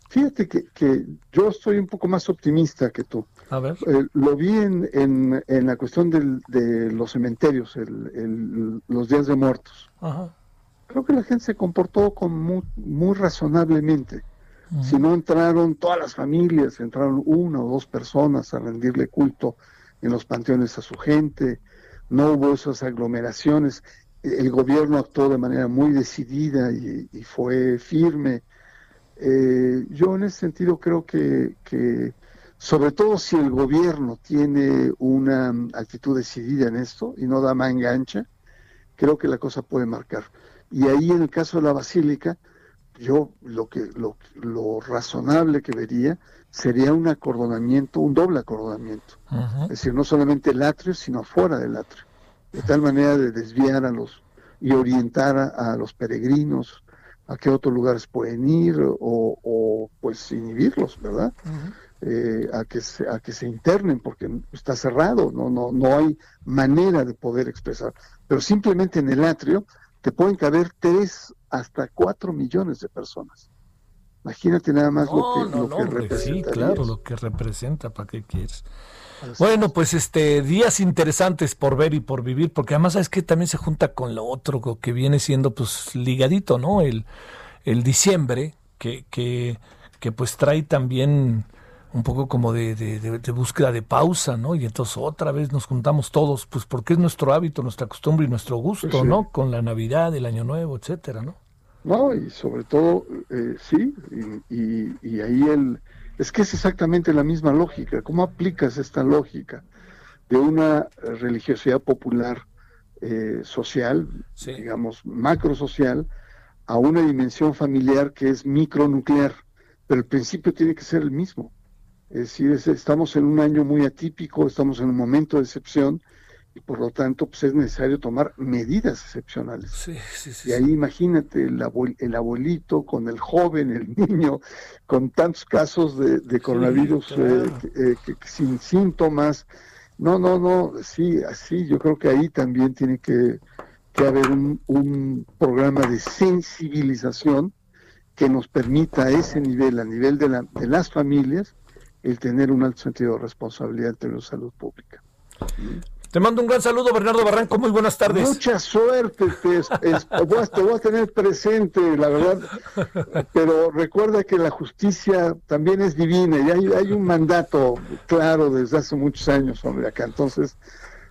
Fíjate que, que yo estoy un poco más optimista que tú. A ver. Eh, lo vi en, en, la cuestión del, de los cementerios, el, los días de muertos. Creo que la gente se comportó con muy, muy razonablemente. Si no entraron todas las familias, entraron una o dos personas a rendirle culto en los panteones a su gente, no hubo esas aglomeraciones. El gobierno actuó de manera muy decidida y, y fue firme eh, yo en ese sentido creo que, sobre todo si el gobierno tiene una actitud decidida en esto y no da más engancha, creo que la cosa puede marcar. Y ahí en el caso de la basílica, yo lo que lo, lo razonable que vería sería un acordonamiento, un doble acordonamiento. Es decir, no solamente el atrio, sino afuera del atrio. De tal manera de desviar a los y orientar a los peregrinos a qué otros lugares pueden ir o, pues inhibirlos, ¿verdad? Eh, a, que se, a que se internen porque está cerrado, no, no, no hay manera de poder expresar. Pero simplemente en el atrio te pueden caber tres hasta cuatro millones de personas. Imagínate nada más lo que, lo que representa. Sí, claro, lo que representa, ¿para qué quieres? Bueno, pues este días interesantes por ver y por vivir, porque además es que también se junta con lo otro que viene siendo pues ligadito, ¿no? El, el diciembre, que, que, que pues trae también un poco como de, de, búsqueda de pausa, ¿no? Y entonces otra vez nos juntamos todos, pues porque es nuestro hábito, nuestra costumbre y nuestro gusto, ¿no? Con la Navidad, el Año Nuevo, etcétera, ¿no? No, y sobre todo, eh, sí, y, y, ahí el... Es que es exactamente la misma lógica. ¿Cómo aplicas esta lógica de una religiosidad popular eh, social, digamos, macro social, a una dimensión familiar que es micronuclear? Pero el principio tiene que ser el mismo. Es decir, estamos en un año muy atípico, estamos en un momento de excepción y por lo tanto pues es necesario tomar medidas excepcionales. Sí, sí, sí, y ahí imagínate el, el, abuelito con el joven, el niño, con tantos casos de, coronavirus eh, eh, sin síntomas. No, no, no, sí, así yo creo que ahí también tiene que, haber un, un, programa de sensibilización que nos permita a ese nivel, a nivel de, la, de las familias, el tener un alto sentido de responsabilidad en la salud pública. Te mando un gran saludo, Bernardo Barranco. Muy buenas tardes. Mucha suerte. Te, voy a tener presente, la verdad. Pero recuerda que la justicia también es divina y hay, hay un mandato claro desde hace muchos años, hombre, acá. Entonces,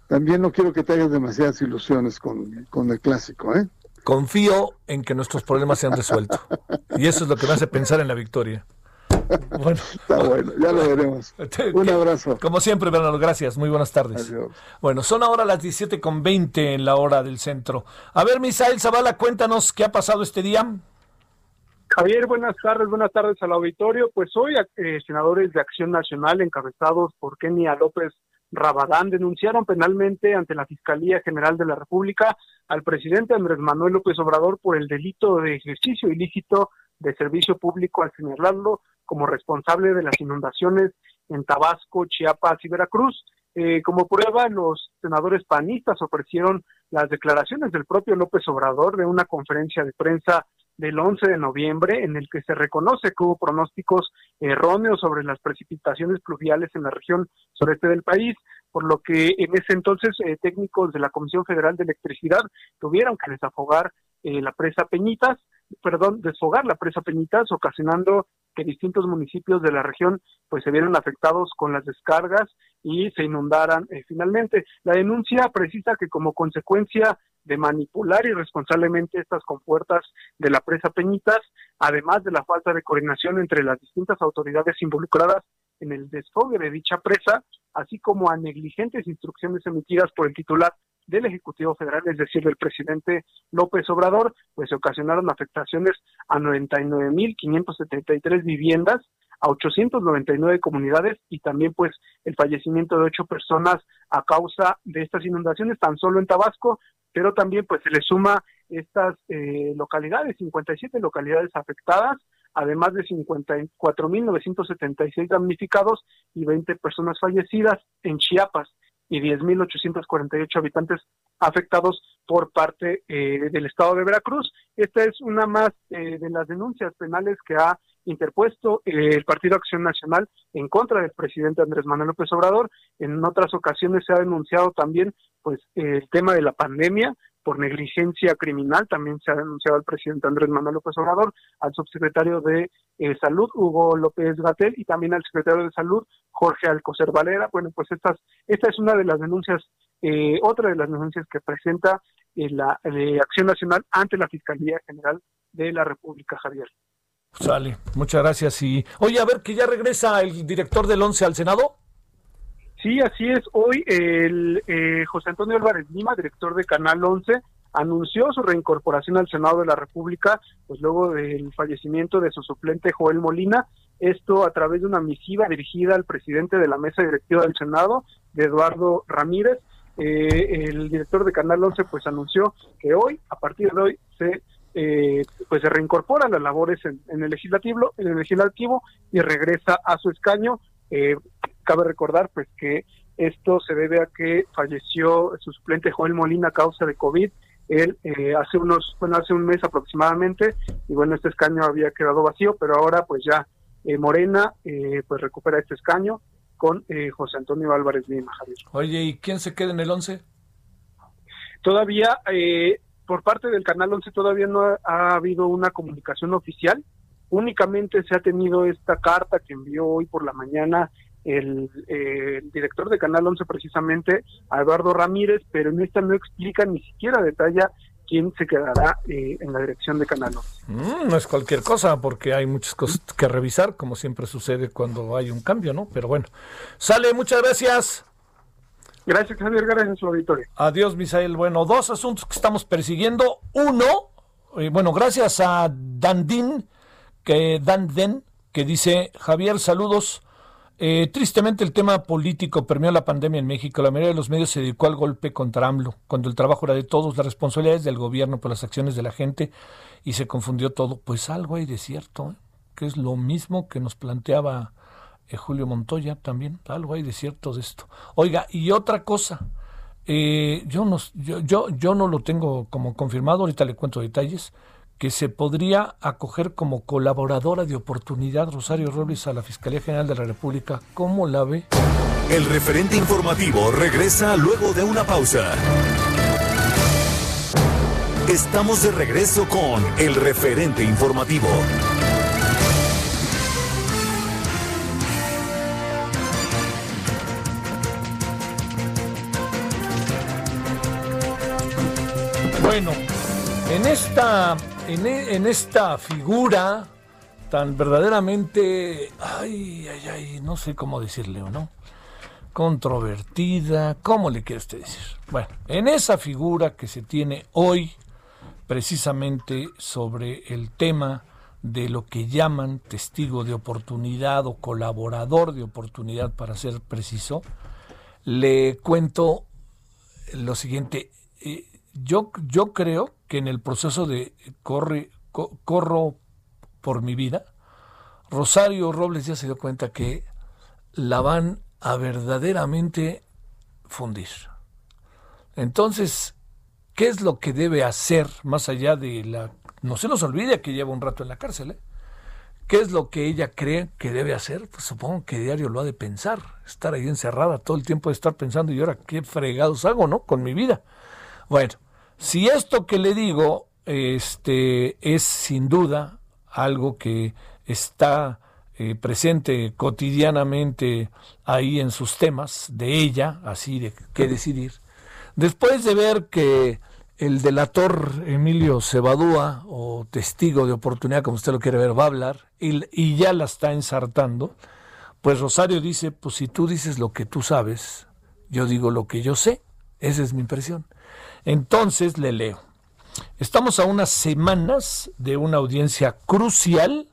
también no quiero que te hagas demasiadas ilusiones con, con el clásico, ¿eh? Confío en que nuestros problemas se han resuelto. Y eso es lo que me hace pensar en la victoria. Bueno. Está bueno, ya lo veremos. Un abrazo. Como siempre, Bernardo, gracias. Muy buenas tardes. Bueno, son ahora las 17.20 en la hora del centro. A ver, Misael Zavala, cuéntanos qué ha pasado este día. Javier, buenas tardes, buenas tardes al auditorio. Pues hoy, eh, senadores de Acción Nacional, encabezados por Kenia López Rabadán, denunciaron penalmente ante la Fiscalía General de la República al presidente Andrés Manuel López Obrador por el delito de ejercicio ilícito de servicio público al señalarlo como responsable de las inundaciones en Tabasco, Chiapas y Veracruz. Eh, como prueba, los senadores panistas ofrecieron las declaraciones del propio López Obrador de una conferencia de prensa del 11 de noviembre en el que se reconoce que hubo pronósticos erróneos sobre las precipitaciones pluviales en la región sureste del país, por lo que en ese entonces eh, técnicos de la Comisión Federal de Electricidad tuvieron que desafogar eh, la presa Peñitas perdón, desfogar la presa Peñitas, ocasionando que distintos municipios de la región pues se vieron afectados con las descargas y se inundaran eh, finalmente. La denuncia precisa que como consecuencia de manipular irresponsablemente estas compuertas de la presa Peñitas, además de la falta de coordinación entre las distintas autoridades involucradas en el desfogue de dicha presa, así como a negligentes instrucciones emitidas por el titular del Ejecutivo Federal, es decir, del presidente López Obrador, pues se ocasionaron afectaciones a 99.573 viviendas, a 899 comunidades y también pues el fallecimiento de ocho personas a causa de estas inundaciones tan solo en Tabasco, pero también pues se le suma estas eh, localidades, 57 localidades afectadas, además de 54.976 damnificados y 20 personas fallecidas en Chiapas y 10.848 habitantes afectados por parte eh, del Estado de Veracruz. Esta es una más eh, de las denuncias penales que ha interpuesto eh, el Partido Acción Nacional en contra del presidente Andrés Manuel López Obrador. En otras ocasiones se ha denunciado también pues el tema de la pandemia, por negligencia criminal, también se ha denunciado al presidente Andrés Manuel López Obrador, al subsecretario de eh, Salud, Hugo López Gatel, y también al secretario de Salud, Jorge Alcocer Valera. Bueno, pues estas, esta es una de las denuncias, eh, otra de las denuncias que presenta eh, la Acción Nacional ante la Fiscalía General de la República, Javier. Sale, muchas gracias. Y oye, a ver, que ya regresa el director del ONCE al Senado. Sí, así es. Hoy el eh, José Antonio Álvarez Lima, director de Canal 11, anunció su reincorporación al Senado de la República, pues luego del fallecimiento de su suplente Joel Molina, esto a través de una misiva dirigida al presidente de la mesa directiva del Senado, de Eduardo Ramírez. Eh, el director de Canal 11 pues anunció que hoy, a partir de hoy, se eh, pues se reincorpora a las labores en, el legislativo, en el legislativo y regresa a su escaño. Eh, Cabe recordar pues que esto se debe a que falleció su suplente Joel Molina a causa de COVID. Él eh, hace unos, bueno, hace un mes aproximadamente, y bueno, este escaño había quedado vacío, pero ahora pues ya eh, Morena eh, pues recupera este escaño con José Antonio Álvarez Lima, Javier. Oye, ¿y quién se queda en el 11? Todavía, por parte del Canal 11, todavía no ha, ha habido una comunicación oficial Únicamente se ha tenido esta carta que envió hoy por la mañana el, eh, director de Canal 11 precisamente, a Eduardo Ramírez, pero en esta no explica ni siquiera detalla quién se quedará eh, en la dirección de Canal 11. Mm, no es cualquier cosa, porque hay muchas cosas que revisar, como siempre sucede cuando hay un cambio, ¿no? Pero bueno, sale, muchas gracias. Gracias, Javier, gracias a su auditorio. Adiós, Misael. Bueno, dos asuntos que estamos persiguiendo. Uno, eh, bueno, gracias a Dandin, que Den que dice, Javier, saludos. Eh, tristemente el tema político permeó la pandemia en México. La mayoría de los medios se dedicó al golpe contra AMLO, cuando el trabajo era de todos, las responsabilidades del gobierno por las acciones de la gente y se confundió todo. Pues algo hay de cierto, ¿eh? que es lo mismo que nos planteaba eh, Julio Montoya también. Algo hay de cierto de esto. Oiga, y otra cosa. yo, no, yo, yo no lo tengo como confirmado, ahorita le cuento detalles, que se podría acoger como colaboradora de oportunidad Rosario Robles a la Fiscalía General de la República. ¿Cómo la ve? El referente informativo regresa luego de una pausa. Estamos de regreso con el referente informativo. Bueno, en esta e, en, esta figura tan verdaderamente, ay, ay, ay, no sé cómo decirle o no, controvertida, ¿cómo le quiere usted decir? Bueno, en esa figura que se tiene hoy, precisamente sobre el tema de lo que llaman testigo de oportunidad o colaborador de oportunidad, para ser preciso, le cuento lo siguiente. Eh, yo, yo creo que en el proceso de corre, corro por mi vida, Rosario Robles ya se dio cuenta que la van a verdaderamente fundir. Entonces, ¿qué es lo que debe hacer más allá de la... No se nos olvide que lleva un rato en la cárcel, ¿eh? ¿Qué es lo que ella cree que debe hacer? Pues supongo que diario lo ha de pensar, estar ahí encerrada todo el tiempo de estar pensando y ahora qué fregados hago, ¿no? Con mi vida. Bueno, si esto que le digo este, es sin duda algo que está eh, presente cotidianamente ahí en sus temas de ella, así de qué decidir, después de ver que el delator Emilio Cebadúa, o testigo de oportunidad, como usted lo quiere ver, va a hablar y, y ya la está ensartando, pues Rosario dice, pues si tú dices lo que tú sabes, yo digo lo que yo sé. Esa es mi impresión. Entonces le leo. Estamos a unas semanas de una audiencia crucial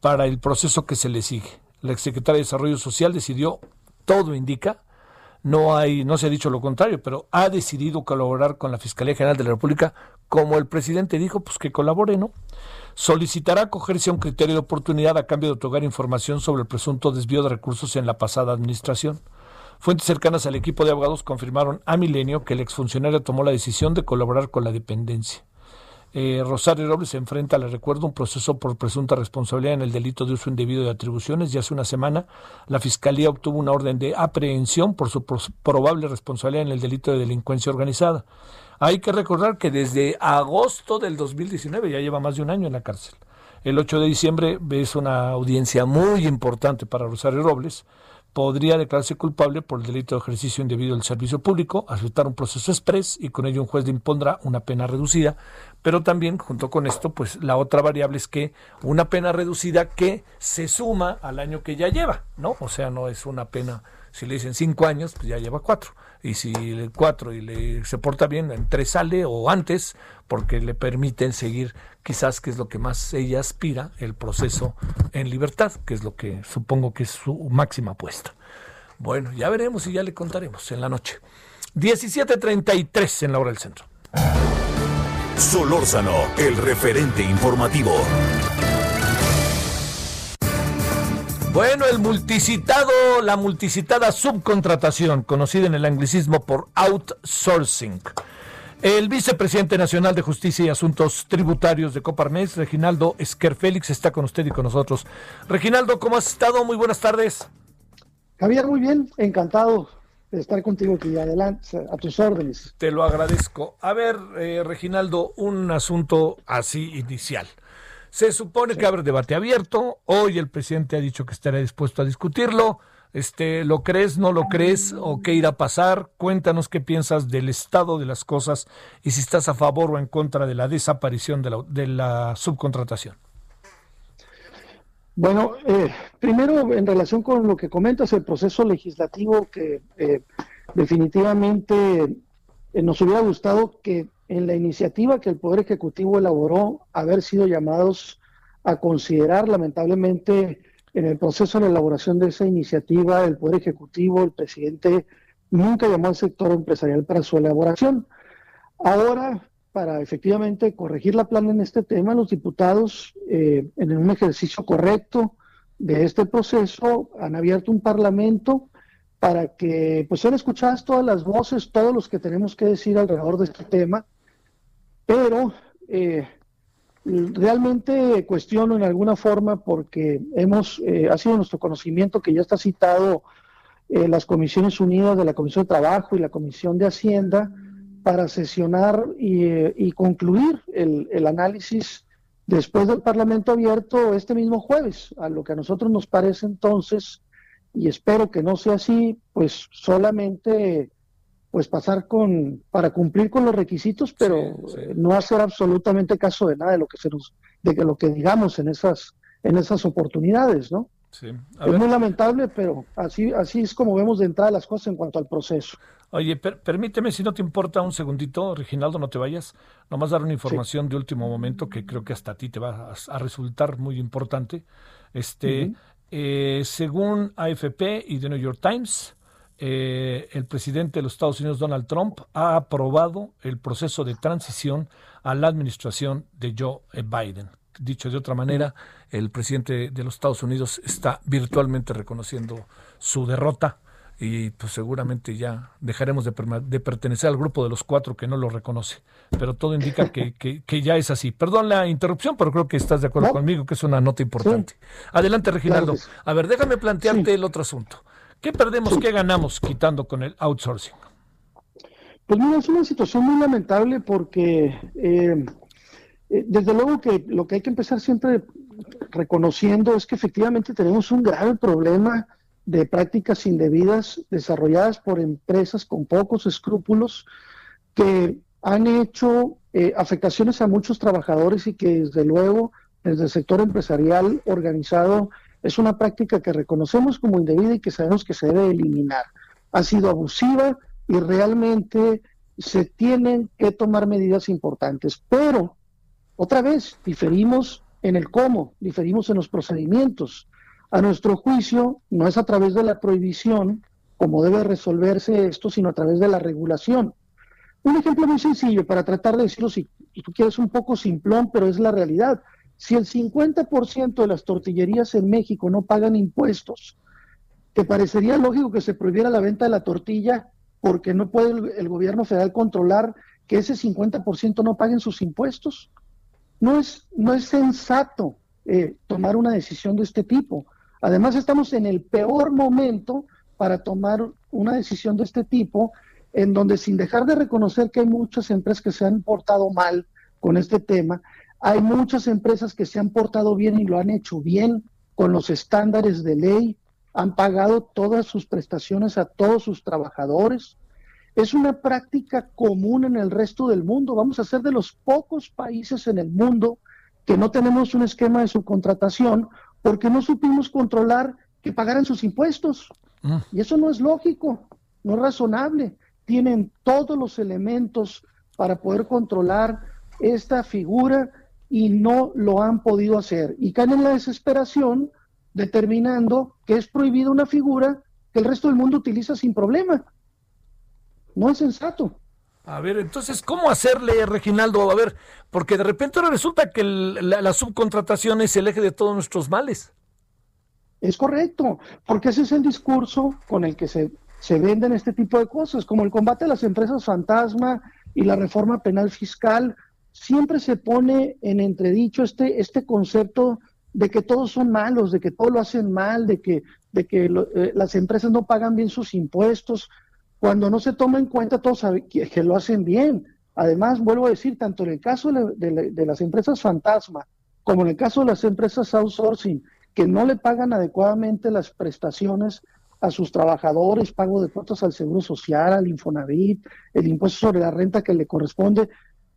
para el proceso que se le sigue. La exsecretaria de Desarrollo Social decidió, todo indica, no hay, no se ha dicho lo contrario, pero ha decidido colaborar con la Fiscalía General de la República, como el presidente dijo, pues que colabore, ¿no? Solicitará acogerse a un criterio de oportunidad a cambio de otorgar información sobre el presunto desvío de recursos en la pasada administración. Fuentes cercanas al equipo de abogados confirmaron a Milenio que el exfuncionario tomó la decisión de colaborar con la dependencia. Eh, Rosario Robles se enfrenta, le recuerdo, un proceso por presunta responsabilidad en el delito de uso indebido de atribuciones y hace una semana la Fiscalía obtuvo una orden de aprehensión por su probable responsabilidad en el delito de delincuencia organizada. Hay que recordar que desde agosto del 2019 ya lleva más de un año en la cárcel. El 8 de diciembre es una audiencia muy importante para Rosario Robles podría declararse culpable por el delito de ejercicio indebido del servicio público, aceptar un proceso express y con ello un juez le impondrá una pena reducida. Pero también, junto con esto, pues la otra variable es que una pena reducida que se suma al año que ya lleva, ¿no? O sea, no es una pena, si le dicen cinco años, pues ya lleva cuatro. Y si el cuatro y le se porta bien, en tres sale o antes, porque le permiten seguir quizás que es lo que más ella aspira, el proceso en libertad, que es lo que supongo que es su máxima apuesta. Bueno, ya veremos y ya le contaremos en la noche. 17.33 en la hora del centro. Solórzano, el referente informativo. Bueno, el multicitado, la multicitada subcontratación, conocida en el anglicismo por outsourcing. El vicepresidente nacional de Justicia y Asuntos Tributarios de Coparmex, Reginaldo Esquer Félix, está con usted y con nosotros. Reginaldo, ¿cómo has estado? Muy buenas tardes. Javier, muy bien, encantado de estar contigo aquí adelante, a tus órdenes. Te lo agradezco. A ver, eh, Reginaldo, un asunto así inicial. Se supone que habrá debate abierto. Hoy el presidente ha dicho que estará dispuesto a discutirlo. Este, ¿Lo crees, no lo crees o qué irá a pasar? Cuéntanos qué piensas del estado de las cosas y si estás a favor o en contra de la desaparición de la, de la subcontratación. Bueno, eh, primero en relación con lo que comentas, el proceso legislativo que eh, definitivamente eh, nos hubiera gustado que en la iniciativa que el Poder Ejecutivo elaboró, haber sido llamados a considerar, lamentablemente, en el proceso de elaboración de esa iniciativa, el Poder Ejecutivo, el presidente, nunca llamó al sector empresarial para su elaboración. Ahora, para efectivamente corregir la plana en este tema, los diputados, eh, en un ejercicio correcto de este proceso, han abierto un parlamento para que pues sean escuchadas todas las voces, todos los que tenemos que decir alrededor de este tema, pero eh, realmente cuestiono en alguna forma porque hemos, eh, ha sido nuestro conocimiento que ya está citado eh, las Comisiones Unidas de la Comisión de Trabajo y la Comisión de Hacienda para sesionar y, eh, concluir el, el, análisis después del Parlamento abierto este mismo jueves, a lo que a nosotros nos parece entonces, y espero que no sea así, pues solamente pues pasar con para cumplir con los requisitos, pero eh, no hacer absolutamente caso de nada de lo que se nos de que lo que digamos en esas en esas oportunidades, ¿no? Sí. es muy lamentable, pero así así es como vemos de entrada las cosas en cuanto al proceso. Oye, permíteme, si no te importa un segundito, Reginaldo, no te vayas, nomás dar una información de último momento que creo que hasta a ti te va a, resultar muy importante. Este, eh, según AFP y The New York Times, eh, el presidente de los Estados Unidos, Donald Trump, ha aprobado el proceso de transición a la administración de Joe Biden. Dicho de otra manera, el presidente de los Estados Unidos está virtualmente reconociendo su derrota y pues seguramente ya dejaremos de, pertenecer al grupo de los cuatro que no lo reconoce. Pero todo indica que, ya es así. Perdón la interrupción, pero creo que estás de acuerdo conmigo que es una nota importante. Adelante, Reginaldo. A ver, déjame plantearte el otro asunto. ¿Qué perdemos, qué ganamos quitando con el outsourcing? Pues mira, es una situación muy lamentable porque eh, eh, desde luego que lo que hay que empezar siempre reconociendo es que efectivamente tenemos un grave problema de prácticas indebidas desarrolladas por empresas con pocos escrúpulos que han hecho eh, afectaciones a muchos trabajadores y que desde luego desde el sector empresarial organizado es una práctica que reconocemos como indebida y que sabemos que se debe eliminar. Ha sido abusiva y realmente se tienen que tomar medidas importantes. Pero, otra vez, diferimos en el cómo, diferimos en los procedimientos. A nuestro juicio, no es a través de la prohibición como debe resolverse esto, sino a través de la regulación. Un ejemplo muy sencillo para tratar de decirlo, si tú quieres un poco simplón, pero es la realidad. Si el 50% de las tortillerías en México no pagan impuestos, ¿te parecería lógico que se prohibiera la venta de la tortilla porque no puede el, gobierno federal controlar que ese 50% no paguen sus impuestos? No es, no es sensato eh, tomar una decisión de este tipo. Además, estamos en el peor momento para tomar una decisión de este tipo, en donde sin dejar de reconocer que hay muchas empresas que se han portado mal con este tema, hay muchas empresas que se han portado bien y lo han hecho bien con los estándares de ley, han pagado todas sus prestaciones a todos sus trabajadores. Es una práctica común en el resto del mundo. Vamos a ser de los pocos países en el mundo que no tenemos un esquema de subcontratación porque no supimos controlar que pagaran sus impuestos. Mm. Y eso no es lógico, no es razonable. Tienen todos los elementos para poder controlar esta figura y no lo han podido hacer. Y caen en la desesperación determinando que es prohibida una figura que el resto del mundo utiliza sin problema. No es sensato. A ver, entonces, ¿cómo hacerle, Reginaldo? A ver, porque de repente ahora resulta que la, subcontratación es el eje de todos nuestros males. Es correcto, porque ese es el discurso con el que se, se venden este tipo de cosas, como el combate a las empresas fantasma y la reforma penal fiscal, siempre se pone en entredicho este, este concepto de que todos son malos, de que todo lo hacen mal, de que, de que eh, las empresas no pagan bien sus impuestos, cuando no se toma en cuenta todos que, que lo hacen bien. Además, vuelvo a decir, tanto en el caso de, las empresas fantasma como en el caso de las empresas outsourcing, que no le pagan adecuadamente las prestaciones a sus trabajadores, pago de cuotas al Seguro Social, al Infonavit, el impuesto sobre la renta que le corresponde,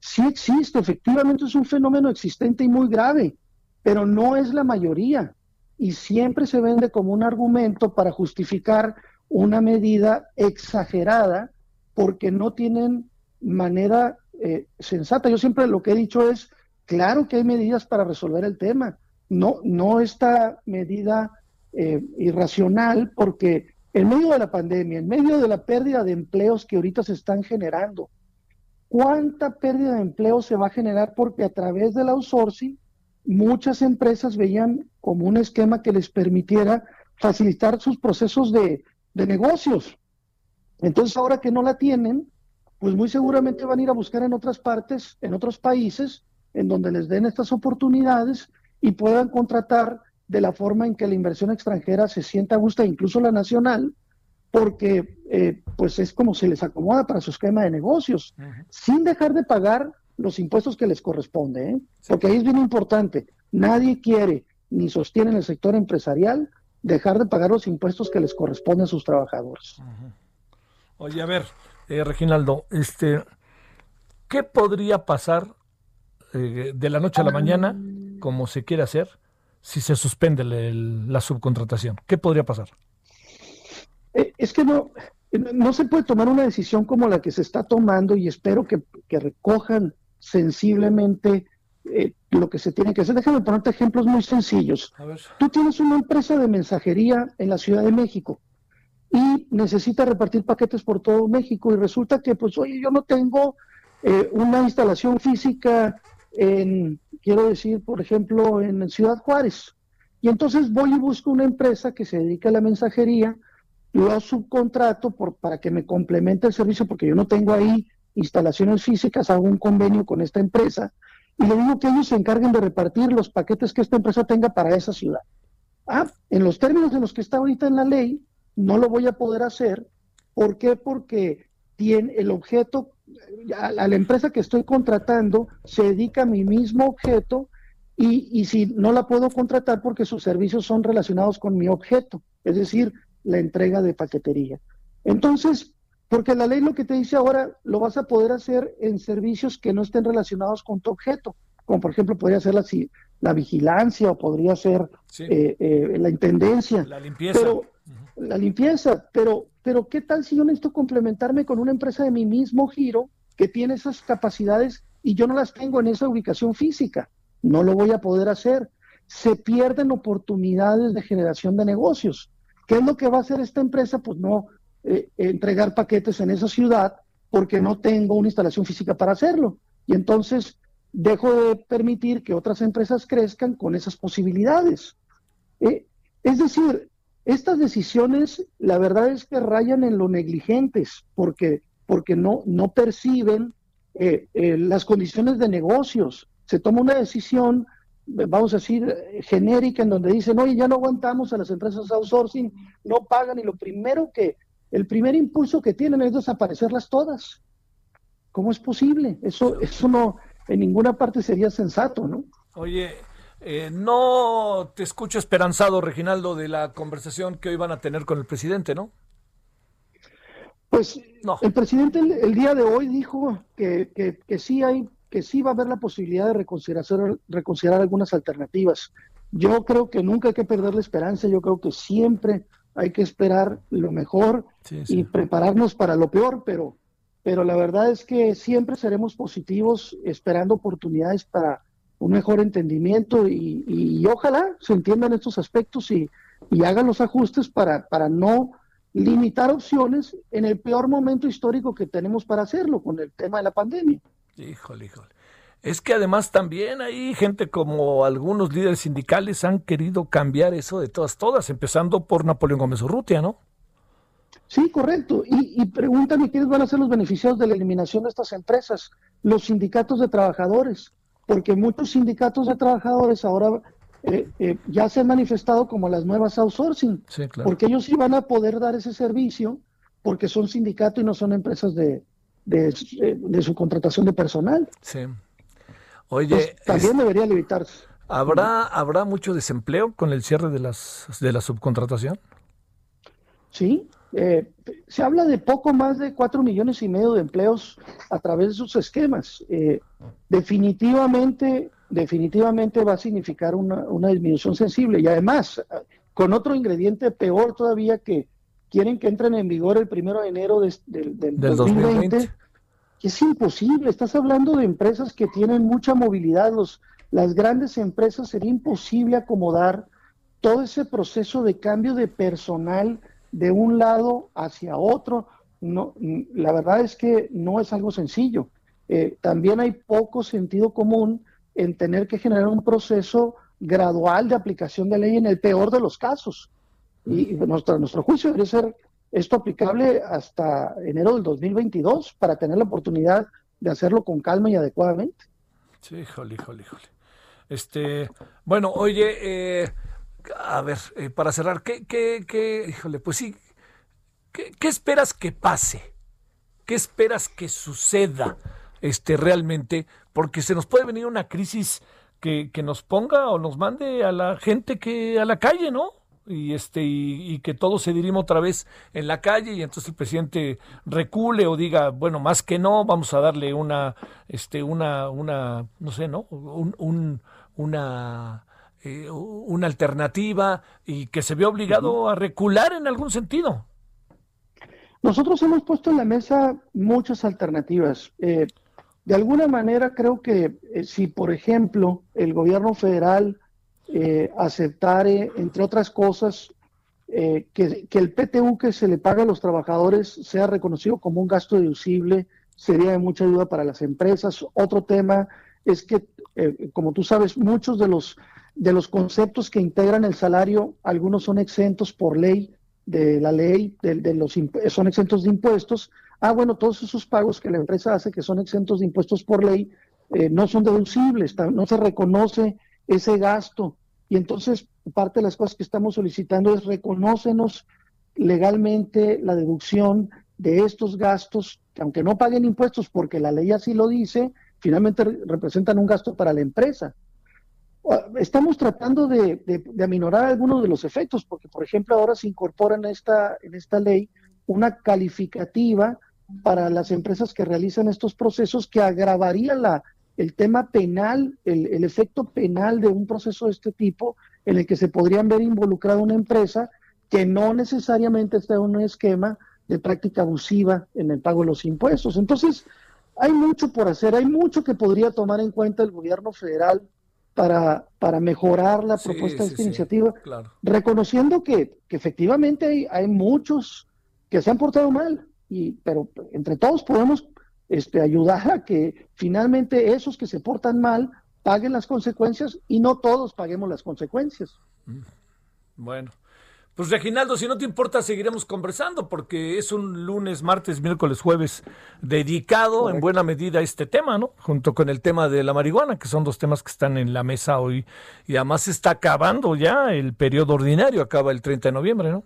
sí existe, efectivamente es un fenómeno existente y muy grave, pero no es la mayoría y siempre se vende como un argumento para justificar una medida exagerada porque no tienen manera eh, sensata. Yo siempre lo que he dicho es, claro que hay medidas para resolver el tema, no, no esta medida eh, irracional, porque en medio de la pandemia, en medio de la pérdida de empleos que ahorita se están generando, ¿cuánta pérdida de empleos se va a generar? Porque a través del outsourcing, muchas empresas veían como un esquema que les permitiera facilitar sus procesos de, de negocios. Entonces, ahora que no la tienen, pues muy seguramente van a ir a buscar en otras partes, en otros países, en donde les den estas oportunidades y puedan contratar de la forma en que la inversión extranjera se sienta a gusto, incluso la nacional, porque eh, pues es como se les acomoda para su esquema de negocios, sin dejar de pagar los impuestos que les corresponde, ¿eh? porque ahí es bien importante, nadie quiere ni sostiene en el sector empresarial dejar de pagar los impuestos que les corresponden a sus trabajadores. Oye, a ver, eh, Reginaldo, este, ¿qué podría pasar eh, de la noche a la mañana, como se quiere hacer, si se suspende la subcontratación? ¿Qué podría pasar? Eh, es que no, no se puede tomar una decisión como la que se está tomando y espero que, recojan sensiblemente lo que se tiene que hacer. Déjame ponerte ejemplos muy sencillos. Tú tienes una empresa de mensajería en la Ciudad de México y necesita repartir paquetes por todo México y resulta que, pues, oye, yo no tengo eh, una instalación física en, quiero decir, por ejemplo, en Ciudad Juárez. Y entonces voy y busco una empresa que se dedica a la mensajería, lo subcontrato por, para que me complemente el servicio, porque yo no tengo ahí instalaciones físicas, hago un convenio con esta empresa y le digo que ellos se encarguen de repartir los paquetes que esta empresa tenga para esa ciudad. Ah, en los términos en los que está ahorita en la ley, no lo voy a poder hacer. ¿Por qué? Porque tiene el objeto, a, la empresa que estoy contratando se dedica a mi mismo objeto y, y si no la puedo contratar porque sus servicios son relacionados con mi objeto, es decir, la entrega de paquetería. Entonces, porque la ley lo que te dice ahora lo vas a poder hacer en servicios que no estén relacionados con tu objeto, como por ejemplo podría ser la, la vigilancia o podría ser eh, eh, la intendencia. La limpieza. Pero, La limpieza, pero, pero ¿qué tal si yo necesito complementarme con una empresa de mi mismo giro que tiene esas capacidades y yo no las tengo en esa ubicación física? No lo voy a poder hacer. Se pierden oportunidades de generación de negocios. ¿Qué es lo que va a hacer esta empresa? Pues no, eh, entregar paquetes en esa ciudad porque no tengo una instalación física para hacerlo. Y entonces dejo de permitir que otras empresas crezcan con esas posibilidades. Eh, es decir, estas decisiones, la verdad es que rayan en lo negligentes, porque, porque no, no perciben eh, las condiciones de negocios. Se toma una decisión, vamos a decir, genérica, en donde dicen, oye, ya no aguantamos a las empresas outsourcing, no pagan, y lo primero que, el primer impulso que tienen es desaparecerlas todas. ¿Cómo es posible? Eso, eso no, en ninguna parte sería sensato, ¿no? Oye, eh, no te escucho esperanzado, Reginaldo, de la conversación que hoy van a tener con el presidente, ¿no? Pues no. el presidente el, día de hoy dijo que, que, sí hay, que sí va a haber la posibilidad de reconsiderar, reconsiderar algunas alternativas. Yo creo que nunca hay que perder la esperanza, yo creo que siempre hay que esperar lo mejor y prepararnos para lo peor, pero, pero la verdad es que siempre seremos positivos esperando oportunidades para un mejor entendimiento y, ojalá se entiendan estos aspectos y, y hagan los ajustes para, para no limitar opciones en el peor momento histórico que tenemos para hacerlo, con el tema de la pandemia. Híjole, híjole. Es que además también hay gente como algunos líderes sindicales han querido cambiar eso de todas, todas, empezando por Napoleón Gómez Urrutia, ¿no? Sí, correcto. Y, y pregúntame quiénes van a ser los beneficiados de la eliminación de estas empresas. Los sindicatos de trabajadores, porque muchos sindicatos de trabajadores ahora eh, eh, ya se han manifestado como las nuevas outsourcing, sí, claro. porque ellos sí van a poder dar ese servicio porque son sindicatos y no son empresas de, de, de, de su contratación de personal. Sí. Oye, también debería limitarse. ¿Habrá, ¿Habrá mucho desempleo con el cierre de, las, de la subcontratación? Sí, eh, se habla de poco más de cuatro millones y medio de empleos a través de sus esquemas. Eh, definitivamente, definitivamente va a significar una, disminución sensible y además con otro ingrediente peor todavía que quieren que entren en vigor el primero de enero del, del 2020, es imposible. Estás hablando de empresas que tienen mucha movilidad. Los, las grandes empresas sería imposible acomodar todo ese proceso de cambio de personal de un lado hacia otro. No, la verdad es que no es algo sencillo. Eh, también hay poco sentido común en tener que generar un proceso gradual de aplicación de ley en el peor de los casos. Y nuestro, nuestro juicio debe ser esto aplicable hasta enero del 2022 para tener la oportunidad de hacerlo con calma y adecuadamente. Sí, híjole, híjole, híjole. Este, bueno, oye, eh, a ver, eh, para cerrar, ¿qué, qué, qué, híjole, pues sí, ¿qué, ¿qué, esperas que pase? ¿Qué esperas que suceda este, realmente? Porque se nos puede venir una crisis que, que nos ponga o nos mande a la gente que a la calle, ¿no? Y este y, que todo se dirima otra vez en la calle y entonces el presidente recule o diga bueno más que no vamos a darle una este una una no sé no un, una eh, una alternativa y que se ve obligado a recular en algún sentido nosotros hemos puesto en la mesa muchas alternativas. Eh, de alguna manera creo que eh, si por ejemplo el gobierno federal eh, aceptar, entre otras cosas, eh, que, el PTU que se le paga a los trabajadores sea reconocido como un gasto deducible, sería de mucha ayuda para las empresas. Otro tema es que, eh, como tú sabes, muchos de los, de los conceptos que integran el salario, algunos son exentos por ley de la ley, de, los son exentos de impuestos. Ah, bueno, todos esos pagos que la empresa hace que son exentos de impuestos por ley, no son deducibles, no se reconoce ese gasto. Y entonces, parte de las cosas que estamos solicitando es reconócenos legalmente la deducción de estos gastos, que aunque no paguen impuestos porque la ley así lo dice, finalmente representan un gasto para la empresa. Estamos tratando de, de, aminorar algunos de los efectos, porque por ejemplo ahora se incorpora en esta, en esta ley una calificativa para las empresas que realizan estos procesos que agravaría la, el tema penal, el, efecto penal de un proceso de este tipo en el que se podrían ver involucrada una empresa que no necesariamente está en un esquema de práctica abusiva en el pago de los impuestos. Entonces, hay mucho por hacer, hay mucho que podría tomar en cuenta el gobierno federal para, para mejorar la propuesta de esta iniciativa, reconociendo que, efectivamente hay, hay, muchos que se han portado mal, y, pero entre todos podemos este, ayudar a que finalmente esos que se portan mal paguen las consecuencias y no todos paguemos las consecuencias. Mm. Bueno. Pues Reginaldo, si no te importa, seguiremos conversando porque es un lunes, martes, miércoles, jueves dedicado en buena medida a este tema, ¿no? Junto con el tema de la marihuana, que son dos temas que están en la mesa hoy. Y además se está acabando ya el periodo ordinario, acaba el 30 de noviembre, ¿no?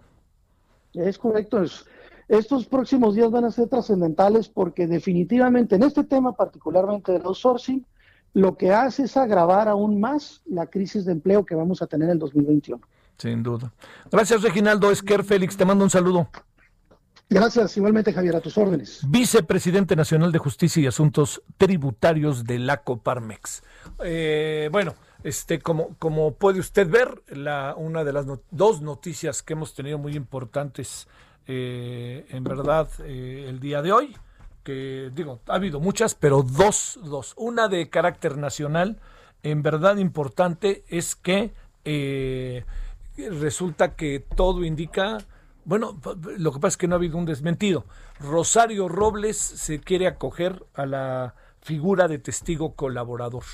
Es correcto, es, estos próximos días van a ser trascendentales porque definitivamente en este tema, particularmente del outsourcing, lo que hace es agravar aún más la crisis de empleo que vamos a tener en el 2021. Sin duda. Gracias, Reginaldo Esquer Félix. Te mando un saludo. Gracias, igualmente, Javier, a tus órdenes. Vicepresidente Nacional de Justicia y Asuntos Tributarios de la Coparmex. Eh, bueno, este, como, como puede usted ver, la, una de las dos noticias que hemos tenido muy importantes eh, en verdad eh, el día de hoy, que digo, ha habido muchas, pero dos, dos. Una de carácter nacional, en verdad importante, es que eh, resulta que todo indica, bueno, lo que pasa es que no ha habido un desmentido. Rosario Robles se quiere acoger a la figura de testigo colaborador,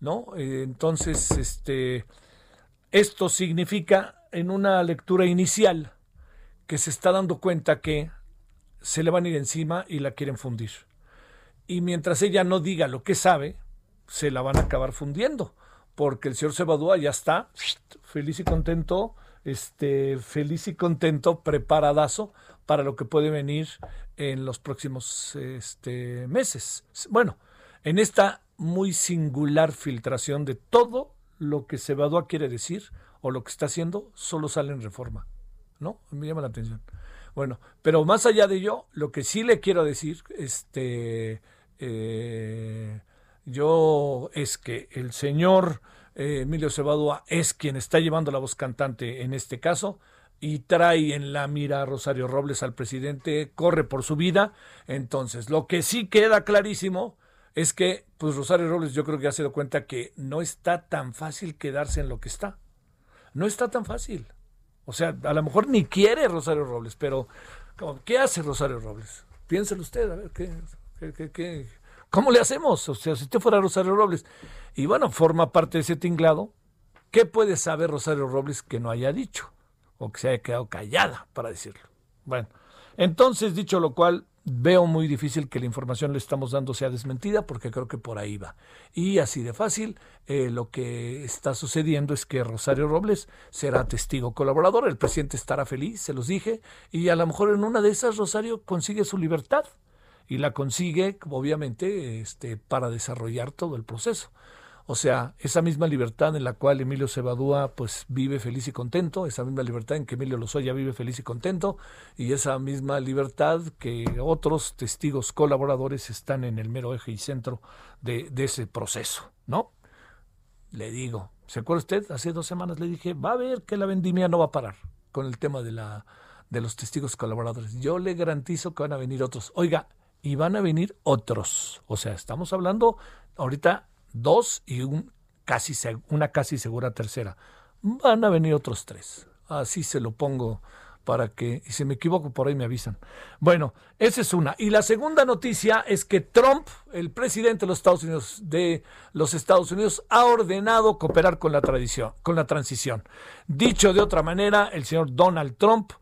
¿no? entonces, este, esto significa en una lectura inicial, que se está dando cuenta que se le van a ir encima y la quieren fundir. Y mientras ella no diga lo que sabe, se la van a acabar fundiendo, porque el señor Sebadúa ya está feliz y contento, este, feliz y contento, preparadazo para lo que puede venir en los próximos este, meses. Bueno, en esta muy singular filtración de todo lo que Sebadúa quiere decir o lo que está haciendo solo sale en reforma. ¿No? Me llama la atención. Bueno, pero más allá de ello, lo que sí le quiero decir, este, eh, yo es que el señor eh, Emilio Cebadúa es quien está llevando la voz cantante en este caso y trae en la mira a Rosario Robles al presidente, corre por su vida. Entonces, lo que sí queda clarísimo es que, pues Rosario Robles yo creo que ha se cuenta que no está tan fácil quedarse en lo que está. No está tan fácil. O sea, a lo mejor ni quiere Rosario Robles, pero ¿qué hace Rosario Robles? Piénselo usted, a ver, ¿qué, qué, ¿cómo le hacemos? O sea, si usted fuera Rosario Robles y bueno, forma parte de ese tinglado, ¿qué puede saber Rosario Robles que no haya dicho? O que se haya quedado callada para decirlo. Bueno, entonces, dicho lo cual, Veo muy difícil que la información le estamos dando sea desmentida porque creo que por ahí va. Y así de fácil, eh, lo que está sucediendo es que Rosario Robles será testigo colaborador, el presidente estará feliz, se los dije, y a lo mejor en una de esas Rosario consigue su libertad y la consigue obviamente este, para desarrollar todo el proceso. O sea, esa misma libertad en la cual Emilio Cebadúa pues vive feliz y contento, esa misma libertad en que Emilio Lozoya vive feliz y contento, y esa misma libertad que otros testigos colaboradores están en el mero eje y centro de, ese proceso, ¿no? Le digo, ¿se acuerda usted? Hace dos semanas le dije, va a ver que la vendimia no va a parar con el tema de la de los testigos colaboradores. Yo le garantizo que van a venir otros. Oiga, y van a venir otros. O sea, estamos hablando ahorita dos y un casi, una casi segura tercera. Van a venir otros tres. Así se lo pongo para que, y si me equivoco por ahí me avisan. Bueno, esa es una. Y la segunda noticia es que Trump, el presidente de los Estados Unidos, de los Estados Unidos, ha ordenado cooperar con la tradición, con la transición. Dicho de otra manera, el señor Donald Trump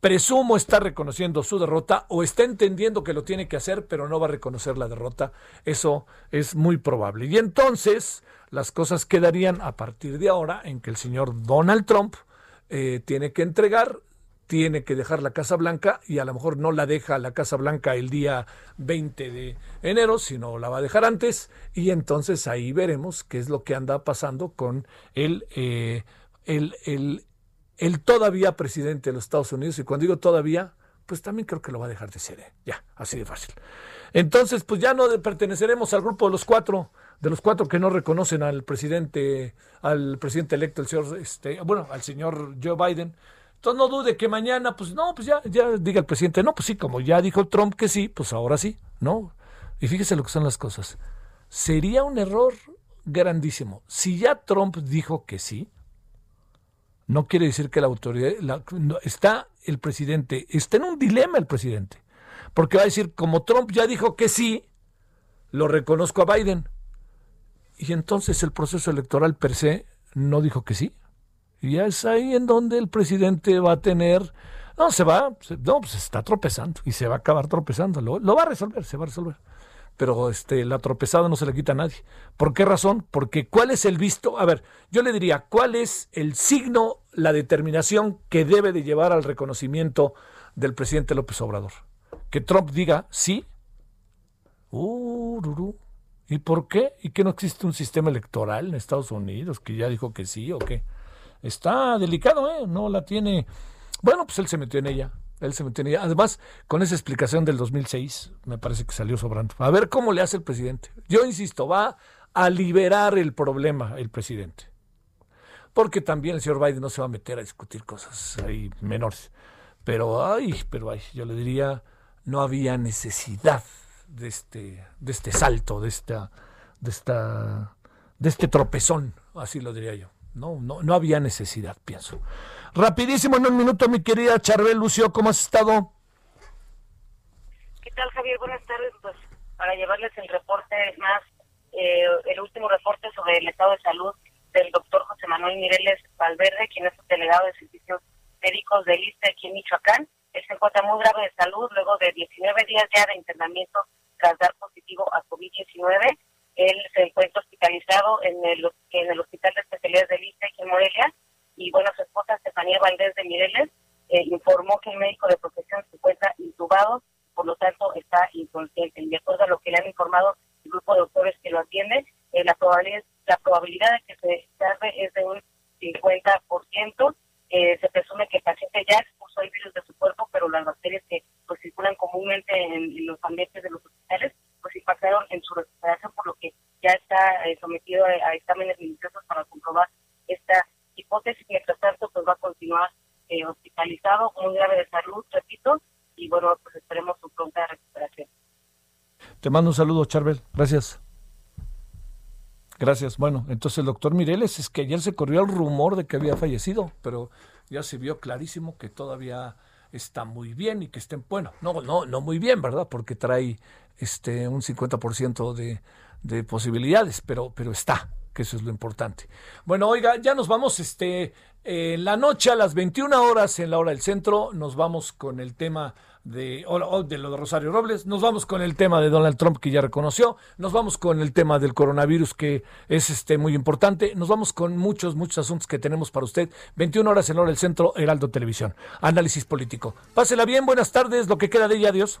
presumo está reconociendo su derrota o está entendiendo que lo tiene que hacer, pero no va a reconocer la derrota. Eso es muy probable. Y entonces las cosas quedarían a partir de ahora en que el señor Donald Trump eh, tiene que entregar, tiene que dejar la Casa Blanca y a lo mejor no la deja la Casa Blanca el día 20 de enero, sino la va a dejar antes y entonces ahí veremos qué es lo que anda pasando con el, eh, el, el el todavía presidente de los Estados Unidos, y cuando digo todavía, pues también creo que lo va a dejar de ser. ¿eh? Ya, así de fácil. Entonces, pues ya no perteneceremos al grupo de los cuatro, de los cuatro que no reconocen al presidente, al presidente electo, el señor, este, bueno, al señor Joe Biden. Entonces no dude que mañana, pues no, pues ya, ya diga el presidente, no, pues sí, como ya dijo Trump que sí, pues ahora sí, ¿no? Y fíjese lo que son las cosas. Sería un error grandísimo. Si ya Trump dijo que sí, no quiere decir que la autoridad, está el presidente, está en un dilema el presidente, porque va a decir, como Trump ya dijo que sí, lo reconozco a Biden. Y entonces el proceso electoral per se no dijo que sí. Y ya es ahí en donde el presidente va a tener, no, se va, no, pues está tropezando y se va a acabar tropezando, lo va a resolver, se va a resolver pero este, la tropezada no se le quita a nadie. ¿Por qué razón? Porque ¿cuál es el visto? A ver, yo le diría, ¿cuál es el signo, la determinación que debe de llevar al reconocimiento del presidente López Obrador? Que Trump diga sí. Uh, ¿Y por qué? ¿Y que no existe un sistema electoral en Estados Unidos que ya dijo que sí o qué? Está delicado, ¿eh? No la tiene. Bueno, pues él se metió en ella. Él se metía. Además, con esa explicación del 2006, me parece que salió sobrando. A ver cómo le hace el presidente. Yo insisto, va a liberar el problema el presidente. Porque también el señor Biden no se va a meter a discutir cosas ahí menores. Pero, ay, pero ay, yo le diría, no había necesidad de este, de este salto, de esta, de esta, de este tropezón, así lo diría yo. No, no, no había necesidad, pienso. Rapidísimo, en un minuto, mi querida Charbel Lucio, ¿cómo has estado? ¿Qué tal, Javier? Buenas tardes. Pues para llevarles el reporte más, eh, el último reporte sobre el estado de salud del doctor José Manuel Mireles Valverde, quien es el delegado de servicios médicos del ISTE aquí en Michoacán. Él se encuentra muy grave de salud luego de 19 días ya de internamiento tras dar positivo a COVID-19. Él se encuentra hospitalizado en el, en el Hospital de Especialidades del ISTE aquí en Morelia y bueno, su esposa Estefanía Valdés de Mireles eh, informó que el médico de profesión se encuentra intubado, por lo tanto está inconsciente. Y de acuerdo a lo que le han informado el grupo de doctores que lo atiende, eh, la, probabilidad, la probabilidad de que se salve es de un 50%. Eh, se presume que el paciente ya expuso el virus de su cuerpo, pero las bacterias que circulan comúnmente en, los ambientes de los hospitales, pues impactaron en su recuperación, por lo que ya está eh, sometido a, a exámenes minuciosos para comprobar esta hipótesis. Mientras tanto, pues va a continuar eh, hospitalizado, muy grave de salud, repito, y bueno, pues esperemos su pronta recuperación. Te mando un saludo, Charbel. Gracias. Gracias. Bueno, entonces el doctor Mireles es que ayer se corrió el rumor de que había fallecido, pero ya se vio clarísimo que todavía está muy bien y que estén, bueno, no, no, no muy bien, ¿verdad? Porque trae este un 50% de, de posibilidades, pero, pero está, que eso es lo importante. Bueno, oiga, ya nos vamos, este, en la noche a las 21 horas en la hora del centro, nos vamos con el tema de, de lo de Rosario Robles, nos vamos con el tema de Donald Trump que ya reconoció, nos vamos con el tema del coronavirus que es este muy importante, nos vamos con muchos, muchos asuntos que tenemos para usted. 21 horas en hora del centro, Heraldo Televisión. Análisis político. Pásela bien, buenas tardes, lo que queda de ella, adiós.